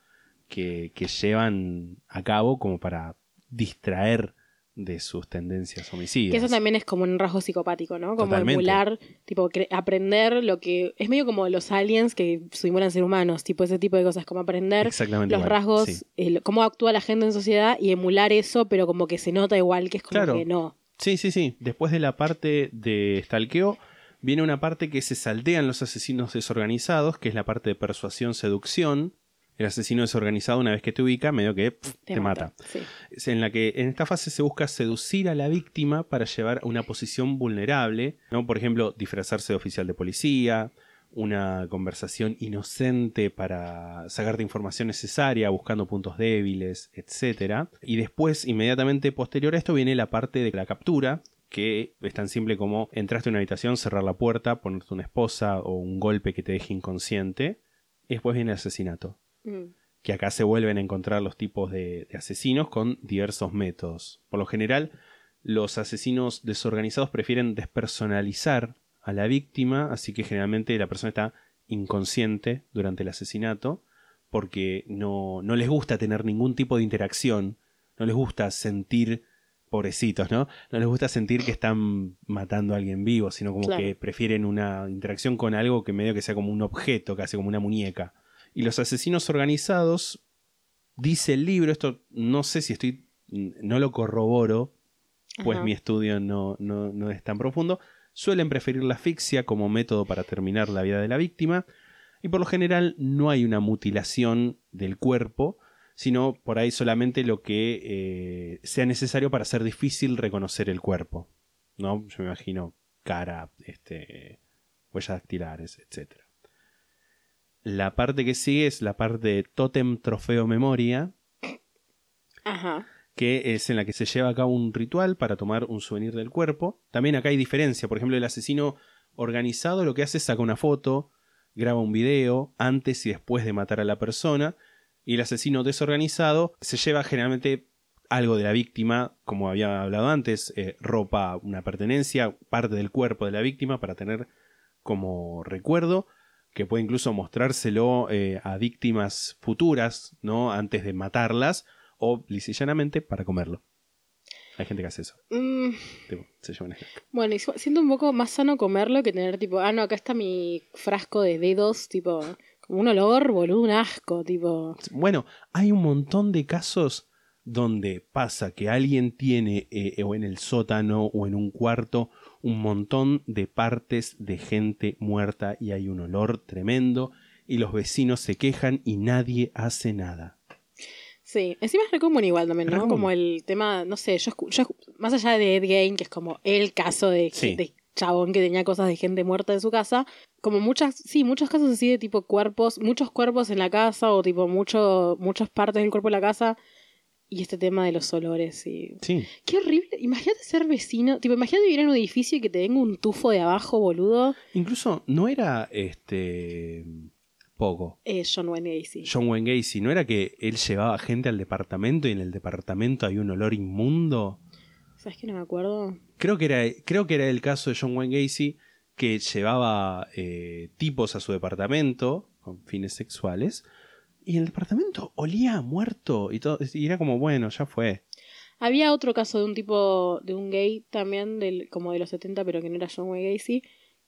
que, que llevan a cabo como para distraer de sus tendencias homicidas. Que eso también es como un rasgo psicopático, ¿no? Como Totalmente. emular, tipo, aprender lo que. Es medio como los aliens que simulan ser humanos, tipo ese tipo de cosas, como aprender Exactamente los igual, rasgos, sí. el- cómo actúa la gente en sociedad y emular eso, pero como que se nota igual que es como Claro. que no. Sí, sí, sí. Después de la parte de stalkeo, viene una parte que se saltean los asesinos desorganizados, que es la parte de persuasión, seducción. El asesino desorganizado, una vez que te ubica, medio que te, mata. Sí. Es en la que en esta fase se busca seducir a la víctima para llevar a una posición vulnerable, ¿no? Por ejemplo, disfrazarse de oficial de policía, una conversación inocente para sacarte información necesaria, buscando puntos débiles, etc. Y después, inmediatamente posterior a esto, viene la parte de la captura, que es tan simple como entraste a una habitación, cerrar la puerta, ponerte una esposa o un golpe que te deje inconsciente. Y después viene el asesinato Mm. que acá se vuelven a encontrar los tipos de, de asesinos con diversos métodos. Por lo general, los asesinos desorganizados prefieren despersonalizar a la víctima, así que generalmente la persona está inconsciente durante el asesinato, porque no, no les gusta tener ningún tipo de interacción, no les gusta sentir, pobrecitos, ¿no? No les gusta sentir que están matando a alguien vivo, sino como Claro. que prefieren una interacción con algo que medio que sea como un objeto, casi como una muñeca. Y los asesinos organizados, dice el libro, esto no sé si estoy, no lo corroboro, pues Ajá. mi estudio no, no, no es tan profundo, suelen preferir la asfixia como método para terminar la vida de la víctima, y por lo general no hay una mutilación del cuerpo, sino por ahí solamente lo que eh, sea necesario para hacer difícil reconocer el cuerpo. ¿No? Yo me imagino cara, este, huellas dactilares, etc. La parte que sigue es la parte de Totem Trofeo Memoria, Ajá. que es en la que se lleva a cabo un ritual para tomar un souvenir del cuerpo. También acá hay diferencia. Por ejemplo, el asesino organizado lo que hace es saca una foto, graba un video antes y después de matar a la persona. Y el asesino desorganizado se lleva generalmente algo de la víctima, como había hablado antes, eh, ropa, una pertenencia, parte del cuerpo de la víctima para tener como recuerdo, que puede incluso mostrárselo eh, a víctimas futuras, ¿no? Antes de matarlas, o lisa y llanamente para comerlo. Hay gente que hace eso. Mm, tipo, se lleva un bueno, y siento un poco más sano comerlo que tener tipo, ah, no, acá está mi frasco de dedos, tipo, como un olor, boludo, un asco, tipo. Bueno, hay un montón de casos donde pasa que alguien tiene eh, o en el sótano o en un cuarto un montón de partes de gente muerta y hay un olor tremendo y los vecinos se quejan y nadie hace nada. Sí, encima es re común igual también, ¿no? Como el tema, no sé, yo, yo más allá de Ed Gein, que es como el caso de, Sí. de chabón que tenía cosas de gente muerta en su casa, como muchas, sí, muchos casos así de tipo cuerpos, muchos cuerpos en la casa o tipo mucho, muchas partes del cuerpo de la casa Y este tema de los olores y... Sí. Qué horrible. Imagínate ser vecino. Tipo, imagínate vivir en un edificio y que te venga un tufo de abajo, boludo. Incluso no era este. Poco. Eh, John Wayne Gacy. John Wayne Gacy, ¿no era que él llevaba gente al departamento y en el departamento había un olor inmundo? ¿Sabes que no me acuerdo? Creo que era, creo que era el caso de John Wayne Gacy que llevaba eh, tipos a su departamento con fines sexuales y el departamento olía a muerto y todo y era como bueno ya fue Había otro caso de un tipo, de un gay también, del, como de los 70, pero que no era John Wayne Gacy,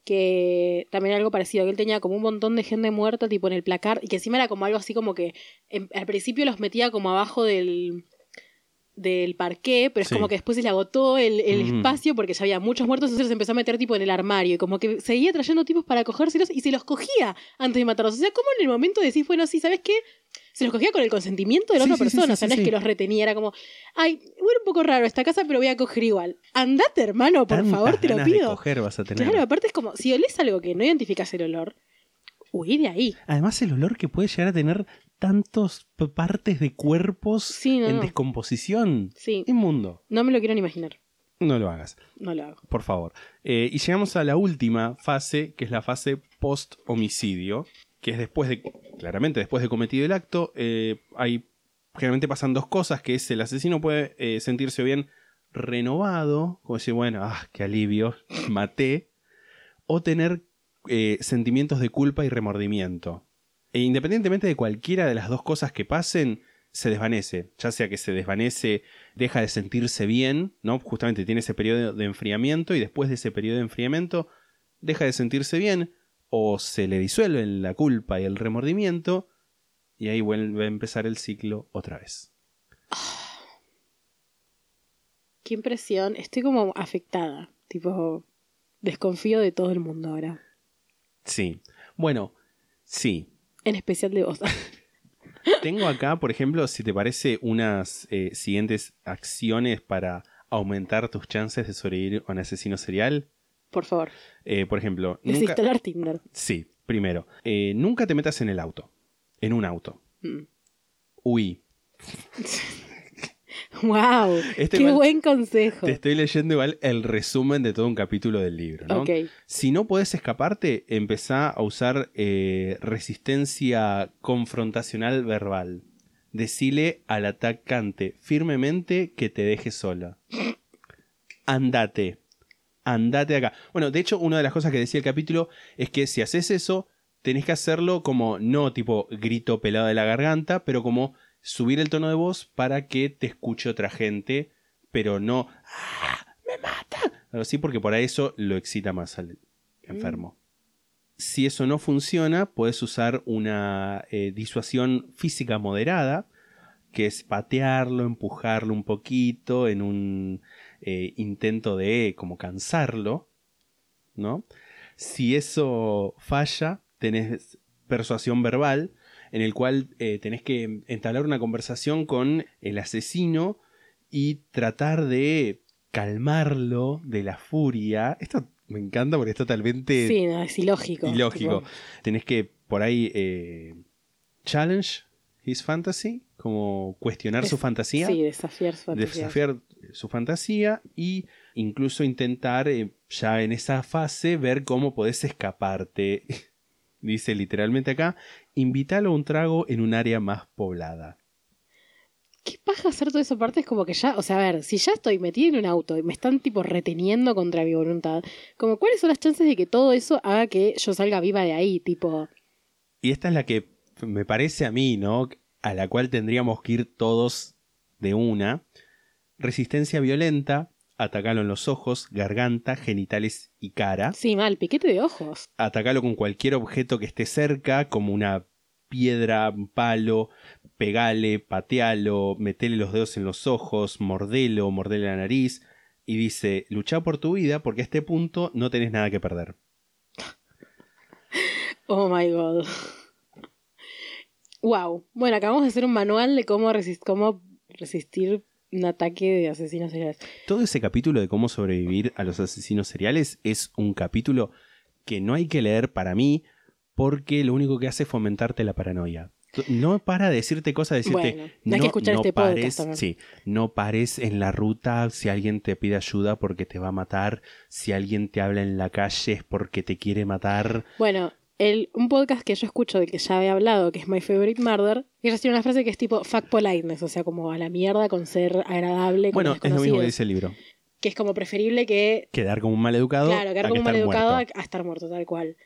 que también era algo parecido, que él tenía como un montón de gente muerta, tipo en el placar, y que encima era como algo así como que en- al principio los metía como abajo del del parqué, pero es Sí. como que después se le agotó el, el Mm. espacio porque ya había muchos muertos, entonces se empezó a meter tipo en el armario y como que seguía trayendo tipos para cogérselos y se los cogía antes de matarlos. O sea, como en el momento decís, bueno, sí, ¿sabes qué? Se los cogía con el consentimiento de la Sí, otra sí, persona, o sea, no es que los retenía, era como, ay, bueno, un poco raro esta casa, pero voy a coger igual. Andate, hermano, por Tantas favor, te lo ganas de pido. coger vas a tener Claro, aparte es como, si olés algo que no identificas el olor, huí de ahí. además el olor que puede llegar a tener tantos partes de cuerpos Sí, no, en no. descomposición Sí, inmundo no me lo quiero ni imaginar. no lo hagas No lo hago. por favor. Eh, y llegamos a la última fase, que es la fase post-homicidio, que es después de, claramente después de cometido el acto, eh, hay, generalmente pasan dos cosas, que es el asesino puede eh, sentirse bien renovado, como decir, bueno, ah, qué alivio, maté, o tener eh, sentimientos de culpa y remordimiento. E independientemente de cualquiera de las dos cosas que pasen, se desvanece. Ya sea que se desvanece, deja de sentirse bien, ¿no? Justamente tiene ese periodo de enfriamiento y después de ese periodo de enfriamiento deja de sentirse bien o se le disuelven la culpa y el remordimiento y ahí vuelve a empezar el ciclo otra vez. Qué impresión. Estoy como afectada. Tipo, desconfío de todo el mundo ahora. Sí. Bueno, sí. En especial de vos. Tengo acá, por ejemplo, si te parece, unas eh, siguientes acciones para aumentar tus chances de sobrevivir a un asesino serial. Por favor. Eh, por ejemplo, nunca... Desinstalar Tinder. Sí, primero, eh, nunca te metas en el auto, en un auto. Mm. Huí. Wow. Este Qué igual- buen consejo. Te estoy leyendo igual el resumen de todo un capítulo del libro, ¿no? Si no podés escaparte, empezá a usar eh, resistencia confrontacional verbal. Decile al atacante firmemente que te deje sola. Andate. Andate acá. Bueno, de hecho, una de las cosas que decía el capítulo es que si haces eso, tenés que hacerlo como no tipo grito pelado de la garganta, pero como subir el tono de voz para que te escuche otra gente, pero no ¡Ah, ¡Me mata! Algo así, porque por ahí eso lo excita más al enfermo. Si eso no funciona, puedes usar una eh, disuasión física moderada, que es patearlo, empujarlo un poquito en un eh, intento de como cansarlo, ¿no? Si eso falla, tenés persuasión verbal, en el cual eh, tenés que entablar una conversación con el asesino y tratar de calmarlo de la furia. Esto me encanta porque es totalmente Sí, no, es ilógico. ilógico. Tipo, Tenés que por ahí eh, challenge his fantasy, como cuestionar su fantasía, Sí, desafiar su fantasía. desafiar su fantasía y incluso intentar eh, ya en esa fase ver cómo podés escaparte. Dice literalmente acá, invítalo a un trago en un área más poblada. ¿Qué paja hacer toda esa parte? Es como que ya, o sea, a ver, si ya estoy metida en un auto y me están tipo reteniendo contra mi voluntad, como cuáles son las chances de que todo eso haga que yo salga viva de ahí, tipo, Y esta es la que me parece a mí, ¿no? A la cual tendríamos que ir todos de una. Resistencia violenta, atacalo en los ojos, garganta, genitales y cara. sí, mal, piquete de ojos. Atacalo con cualquier objeto que esté cerca, como una piedra, un palo, pegale, patealo, metele los dedos en los ojos, mordelo, mordele la nariz. Y dice, lucha por tu vida porque a este punto no tenés nada que perder. Oh my god. Wow. Bueno, acabamos de hacer un manual de cómo, cómo resistir un ataque de asesinos seriales. Todo ese capítulo de cómo sobrevivir a los asesinos seriales es un capítulo que no hay que leer para mí porque lo único que hace es fomentarte la paranoia. No para de decirte cosas, decirte. Bueno, hay que escuchar este podcast pares, también. Sí, no pares en la ruta si alguien te pide ayuda porque te va a matar. Si alguien te habla en la calle es porque te quiere matar. Bueno, el, un podcast que yo escucho del que ya había hablado, que es My Favorite Murder, ellos tienen una frase que es tipo fuck politeness, o sea, como a la mierda con ser agradable con Bueno, es lo mismo que dice el libro. Que es como preferible que Quedar como un mal educado. Claro, quedar a como que un mal educado a, estar muerto, tal cual.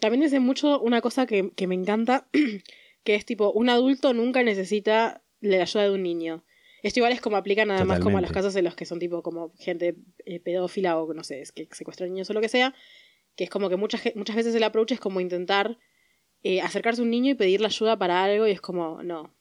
También dice mucho una cosa que, que me encanta, que es tipo, un adulto nunca necesita la ayuda de un niño. Esto igual es como aplica nada más como a los casos en los que son tipo como gente eh, pedófila o no sé, es que secuestran niños o lo que sea, que es como que muchas, muchas veces el approach es como intentar eh, acercarse a un niño y pedirle ayuda para algo y es como, no.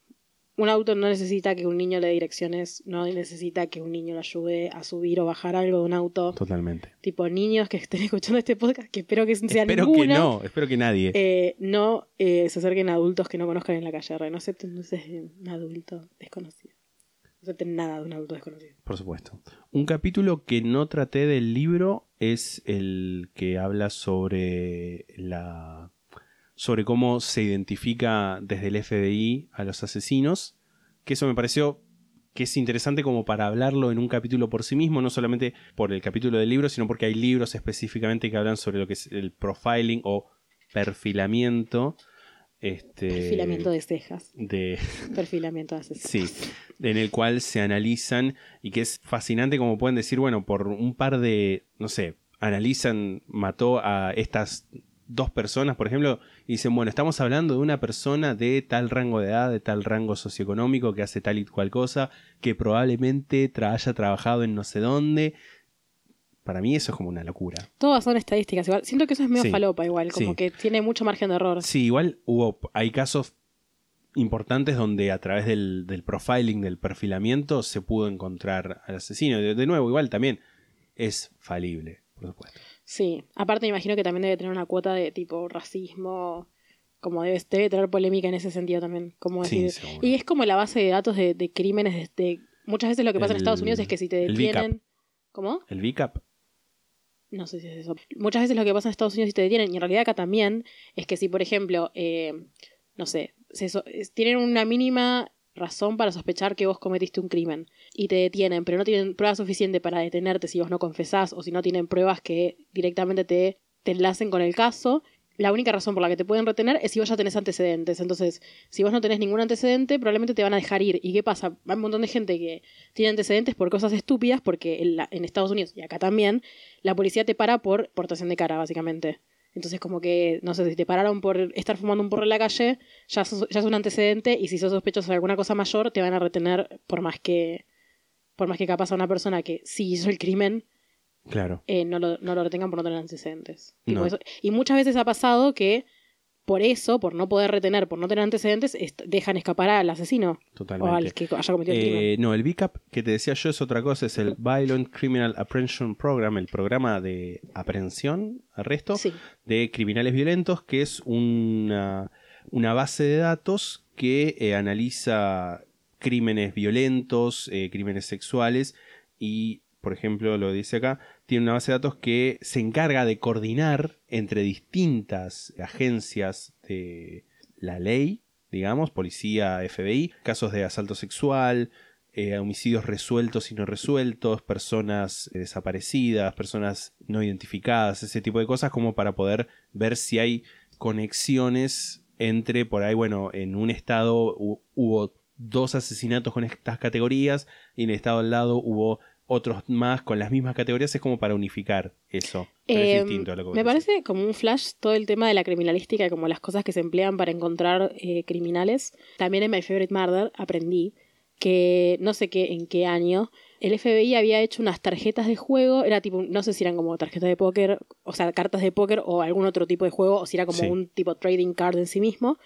Un auto no necesita que un niño le dé direcciones, no necesita que un niño lo ayude a subir o bajar algo de un auto Totalmente. tipo niños que estén escuchando este podcast, que espero que sea espero que no, espero que nadie. eh, no eh, se acerquen a adultos que no conozcan en la calle. No acepten entonces un adulto desconocido. No nada de un adulto desconocido. Por supuesto. Un capítulo que no traté del libro es el que habla sobre la sobre cómo se identifica desde el FBI a los asesinos, que eso me pareció que es interesante como para hablarlo en un capítulo por sí mismo, no solamente por el capítulo del libro, sino porque hay libros específicamente que hablan sobre lo que es el profiling o perfilamiento. Este, Perfilamiento de cejas. de, Perfilamiento de cejas. Sí, en el cual se analizan y que es fascinante como pueden decir, bueno, por un par de, no sé, analizan, mató a estas dos personas, por ejemplo, y dicen, bueno, estamos hablando de una persona de tal rango de edad, de tal rango socioeconómico, que hace tal y cual cosa, que probablemente tra- haya trabajado en no sé dónde. Para mí eso es como una locura. Todas son estadísticas igual. Siento que eso es medio Sí. falopa igual, como Sí. que tiene mucho margen de error. Sí, igual hubo, hay casos importantes donde a través del, del profiling, del perfilamiento, se pudo encontrar al asesino. De, de nuevo, igual también es falible, por supuesto. Sí, aparte me imagino que también debe tener una cuota de tipo racismo, como debe, debe tener polémica en ese sentido también. Como decir. y es como la base de datos de, de crímenes. De, de- muchas veces lo que pasa en Estados Unidos es que si te el detienen. ¿Cómo? El VCAP, No sé si es eso. Muchas veces lo que pasa en Estados Unidos y te detienen, y en realidad acá también, es que si, por ejemplo, eh, no sé, se so- tienen una mínima razón para sospechar que vos cometiste un crimen y te detienen, pero no tienen pruebas suficientes para detenerte si vos no confesás o si no tienen pruebas que directamente te, te enlacen con el caso, la única razón por la que te pueden retener es si vos ya tenés antecedentes. Entonces, si vos no tenés ningún antecedente, probablemente te van a dejar ir. ¿Y qué pasa? Hay un montón de gente que tiene antecedentes por cosas estúpidas, porque en, la- Estados Unidos y acá también, la policía te para por portación de cara, básicamente. Entonces, como que, no sé, si te pararon por estar fumando un porro en la calle, ya, sos- ya es un antecedente, y si sos sospechoso de alguna cosa mayor, te van a retener por más que, por más que capaz a una persona que sí hizo el crimen, claro. eh, no, lo, no lo retengan por no tener antecedentes. Tipo No. eso- y muchas veces ha pasado que por eso, por no poder retener, por no tener antecedentes, est- dejan escapar al asesino Totalmente. o al que haya cometido el crimen. Eh, no, el VCAP que te decía yo es otra cosa, es el Violent Criminal Apprehension Program, el programa de aprehensión, arresto Sí. de criminales violentos, que es una, una base de datos que eh, analiza crímenes violentos, eh, crímenes sexuales y, por ejemplo, lo dice acá, tiene una base de datos que se encarga de coordinar entre distintas agencias de la ley, digamos, policía, FBI, casos de asalto sexual, eh, homicidios resueltos y no resueltos, personas eh, desaparecidas, personas no identificadas, ese tipo de cosas, como para poder ver si hay conexiones entre, por ahí, bueno, en un estado hu- hubo dos asesinatos con estas categorías y en el estado al lado hubo otros más con las mismas categorías, es como para unificar eso. Pero Eh, es distinto a lo que me decís. parece como un flash todo el tema de la criminalística y como las cosas que se emplean para encontrar eh, criminales. También en My Favorite Murder aprendí que no sé qué en qué año el FBI había hecho unas tarjetas de juego, era tipo, no sé si eran como tarjetas de póker, o sea, cartas de póker o algún otro tipo de juego, o si era como Sí. un tipo trading card en sí mismo,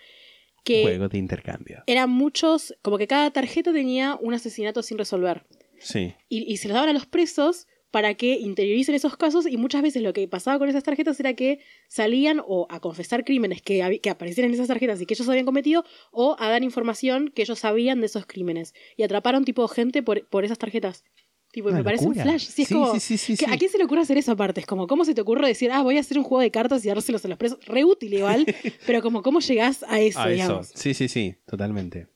que Juego de intercambio. eran muchos, como que cada tarjeta tenía un asesinato sin resolver Sí. y, y se los daban a los presos para que interioricen esos casos y muchas veces lo que pasaba con esas tarjetas era que salían o a confesar crímenes que, que aparecían en esas tarjetas y que ellos habían cometido o a dar información que ellos sabían de esos crímenes y atraparon tipo gente por, por esas tarjetas. Tipo, Una me parece un flash. Sí, es Sí, como, sí. ¿A quién se le ocurre hacer eso aparte? Es como, ¿cómo se te ocurre decir, ah, voy a hacer un juego de cartas y dárselos a los presos? Re útil igual, pero como, ¿cómo llegás a eso, a eso. digamos? Sí, sí, sí, totalmente.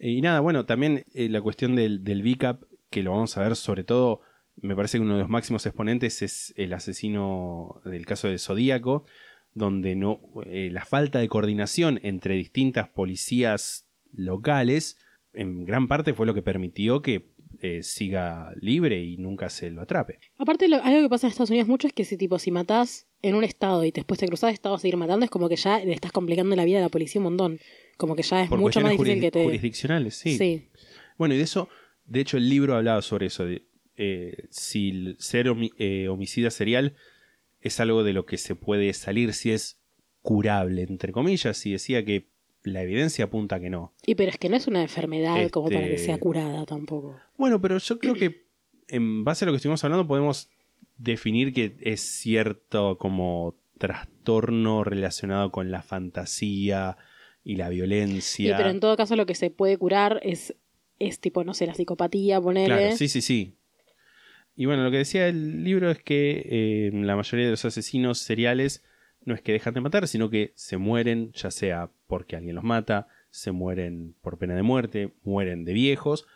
Y nada, bueno, también eh, la cuestión del, del VCAP, que lo vamos a ver sobre todo, me parece que uno de los máximos exponentes es el asesino del caso de Zodíaco, donde no, eh, la falta de coordinación entre distintas policías locales, en gran parte fue lo que permitió que eh, siga libre y nunca se lo atrape. Aparte, lo- algo que pasa en Estados Unidos mucho es que si tipo, si matás en un estado y después te cruzás de estado a seguir matando, es como que ya le estás complicando la vida a la policía un montón. Como que ya es Por mucho más difícil que te... jurisdiccionales, sí. sí. Bueno, y de eso, de hecho, el libro hablaba sobre eso. De, eh, si el ser homi- eh, homicida serial es algo de lo que se puede salir, si es curable, entre comillas, y decía que la evidencia apunta que no. Y pero es que no es una enfermedad como para que Este- sea curada tampoco. Bueno, pero yo creo que en base a lo que estuvimos hablando podemos definir que es cierto como trastorno relacionado con la fantasía y la Sí, violencia. pero en todo caso lo que se puede curar es, es tipo, no sé, la psicopatía, ponerle. Claro, sí, sí, sí. Y bueno, lo que decía el libro es que eh, la mayoría de los asesinos seriales no es que dejan de matar, sino que se mueren, ya sea porque alguien los mata, se mueren por pena de muerte, mueren de viejos,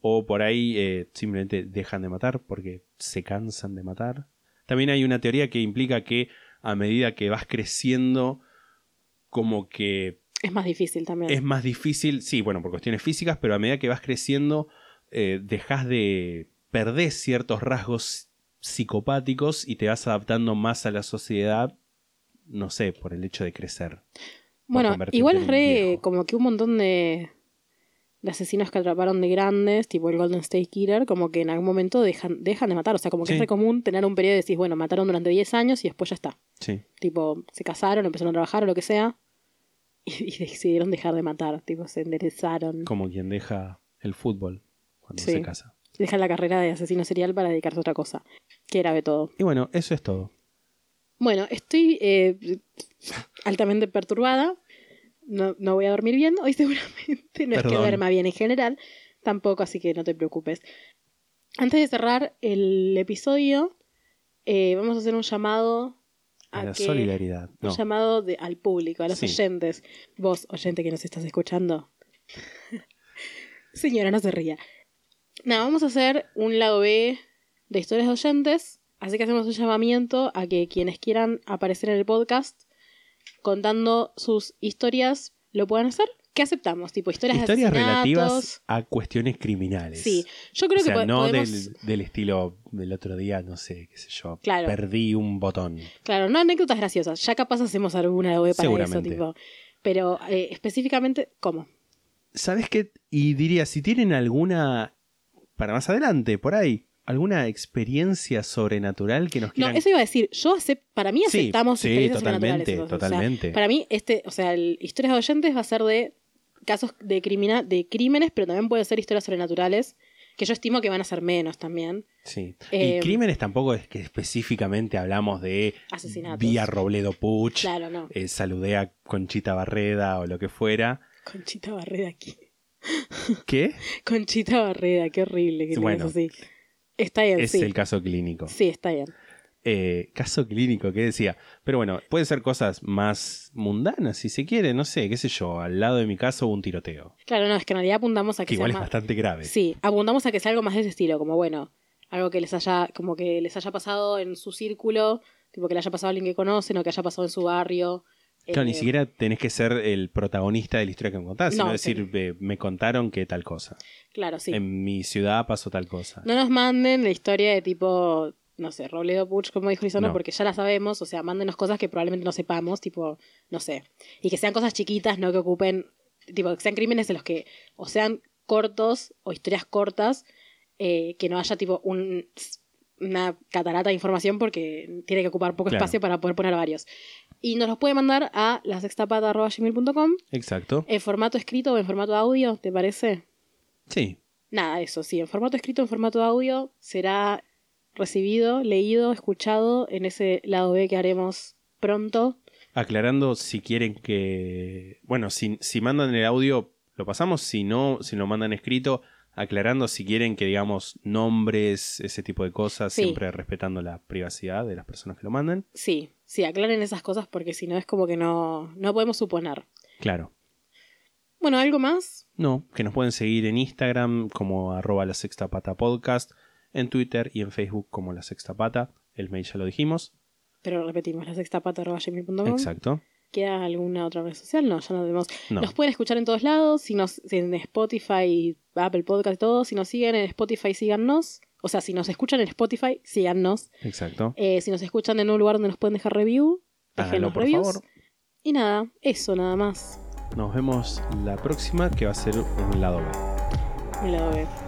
o por ahí eh, simplemente dejan de matar porque se cansan de matar. También hay una teoría que implica que a medida que vas creciendo, como que Es más difícil también. es más difícil, sí, bueno, por cuestiones físicas, pero a medida que vas creciendo, eh, dejas de perder ciertos rasgos psicopáticos y te vas adaptando más a la sociedad, no sé, por el hecho de crecer. bueno, igual es re viejo. como que un montón de, de asesinos que atraparon de grandes, tipo el Golden State Killer, como que en algún momento dejan, dejan de matar. O sea, como que Sí. es re común tener un periodo de decís, bueno, mataron durante 10 años y después ya está. Sí. Tipo, se casaron, empezaron a trabajar o lo que sea. Y, y decidieron dejar de matar. Tipo, se enderezaron. Como quien deja el fútbol cuando Sí. se casa. Dejan la carrera de asesino serial para dedicarse a otra cosa. Que grave todo. Y bueno, eso es todo. Bueno, estoy eh, altamente perturbada. No, no voy a dormir bien hoy seguramente. No es que duerma bien en general. Tampoco, así que no te preocupes. Antes de cerrar el episodio, eh, vamos a hacer un llamado A la que- solidaridad. Un No. llamado de- al público, a los Sí. oyentes. Vos, oyente que nos estás escuchando. Señora, no se ría. Nada, vamos a hacer un lado B de historias de oyentes. Así que hacemos un llamamiento a que quienes quieran aparecer en el podcast contando sus historias lo puedan hacer. ¿Qué aceptamos? Tipo historias Historias de relativas a cuestiones criminales. Sí, yo creo o sea, que po- no podemos... del, del estilo del otro día, no sé, qué sé yo. Claro. Perdí un botón. Claro, no anécdotas graciosas. Ya capaz hacemos alguna lado B para eso, tipo. Pero eh, específicamente, ¿cómo? ¿Sabes qué? Y diría, si tienen alguna, para más adelante, por ahí, alguna experiencia sobrenatural que nos No, quieran... eso iba a decir. Yo para mí aceptamos sí, experiencias totalmente, sobrenaturales, entonces, o sea, totalmente. para mí, este, o sea, el historias de oyentes va a ser de casos de, crimina- de crímenes, pero también puede ser historias sobrenaturales, que yo estimo que van a ser menos también. Sí. Eh, y crímenes tampoco es que específicamente hablamos de Asesinatos. vía Robledo Puch, Claro, no. eh, saludé a Conchita Barreda o lo que fuera. Conchita Barreda aquí. ¿Qué? Conchita Barreda, qué horrible que bueno. así. Está bien, es sí. el caso clínico. Sí, está bien. Eh, caso clínico, ¿qué decía? Pero bueno, puede ser cosas más mundanas, si se quiere, no sé, qué sé yo. Al lado de mi caso hubo un tiroteo. Claro, no, es que en realidad apuntamos a que, Que igual es más... bastante grave. Sí, apuntamos a que sea algo más de ese estilo, como bueno, algo que les haya, como que les haya pasado en su círculo, tipo que le haya pasado a alguien que conocen o que haya pasado en su barrio. Claro, ni Eh, siquiera tenés que ser el protagonista de la historia que me contás, sino No, decir, eh, me contaron que tal cosa. Claro, sí. En mi ciudad pasó tal cosa. No nos manden la historia de tipo, no sé, Robledo Puch, como dijo Lisandro, No. porque ya la sabemos, o sea, mándenos cosas que probablemente no sepamos, tipo, no sé. Y que sean cosas chiquitas, no que ocupen, tipo, que sean crímenes en los que o sean cortos o historias cortas, eh, que no haya tipo un, una catarata de información porque tiene que ocupar poco Claro. espacio para poder poner varios. Y nos los puede mandar a lasextapata.gmail.com Exacto. en formato escrito o en formato audio, ¿te parece? Sí. Nada, eso sí, en formato escrito, en formato audio, será recibido, leído, escuchado en ese lado B que haremos pronto. Aclarando si quieren que. Bueno, si, si mandan el audio, lo pasamos. Si no, si lo mandan escrito, aclarando si quieren que digamos nombres, ese tipo de cosas, Sí. siempre respetando la privacidad de las personas que lo manden. Sí, sí, aclaren esas cosas porque si no es como que no, no podemos suponer. Claro. Bueno, ¿algo más? No, que nos pueden seguir en Instagram como arroba la sexta pata podcast, en Twitter y en Facebook como la sexta pata. El mail ya lo dijimos. Pero repetimos, la sextapata.gmail.com. Exacto. ¿Queda alguna otra red social? No, ya no tenemos. No. Nos pueden escuchar en todos lados, si nos, en Spotify, Apple Podcast y todo. Si nos siguen en Spotify, síganos. O sea, si nos escuchan en Spotify, síganos. Exacto. Eh, si nos escuchan en un lugar donde nos pueden dejar review, los por reviews. favor. Y nada, eso nada más. Nos vemos la próxima que va a ser un lado B. Me la doy.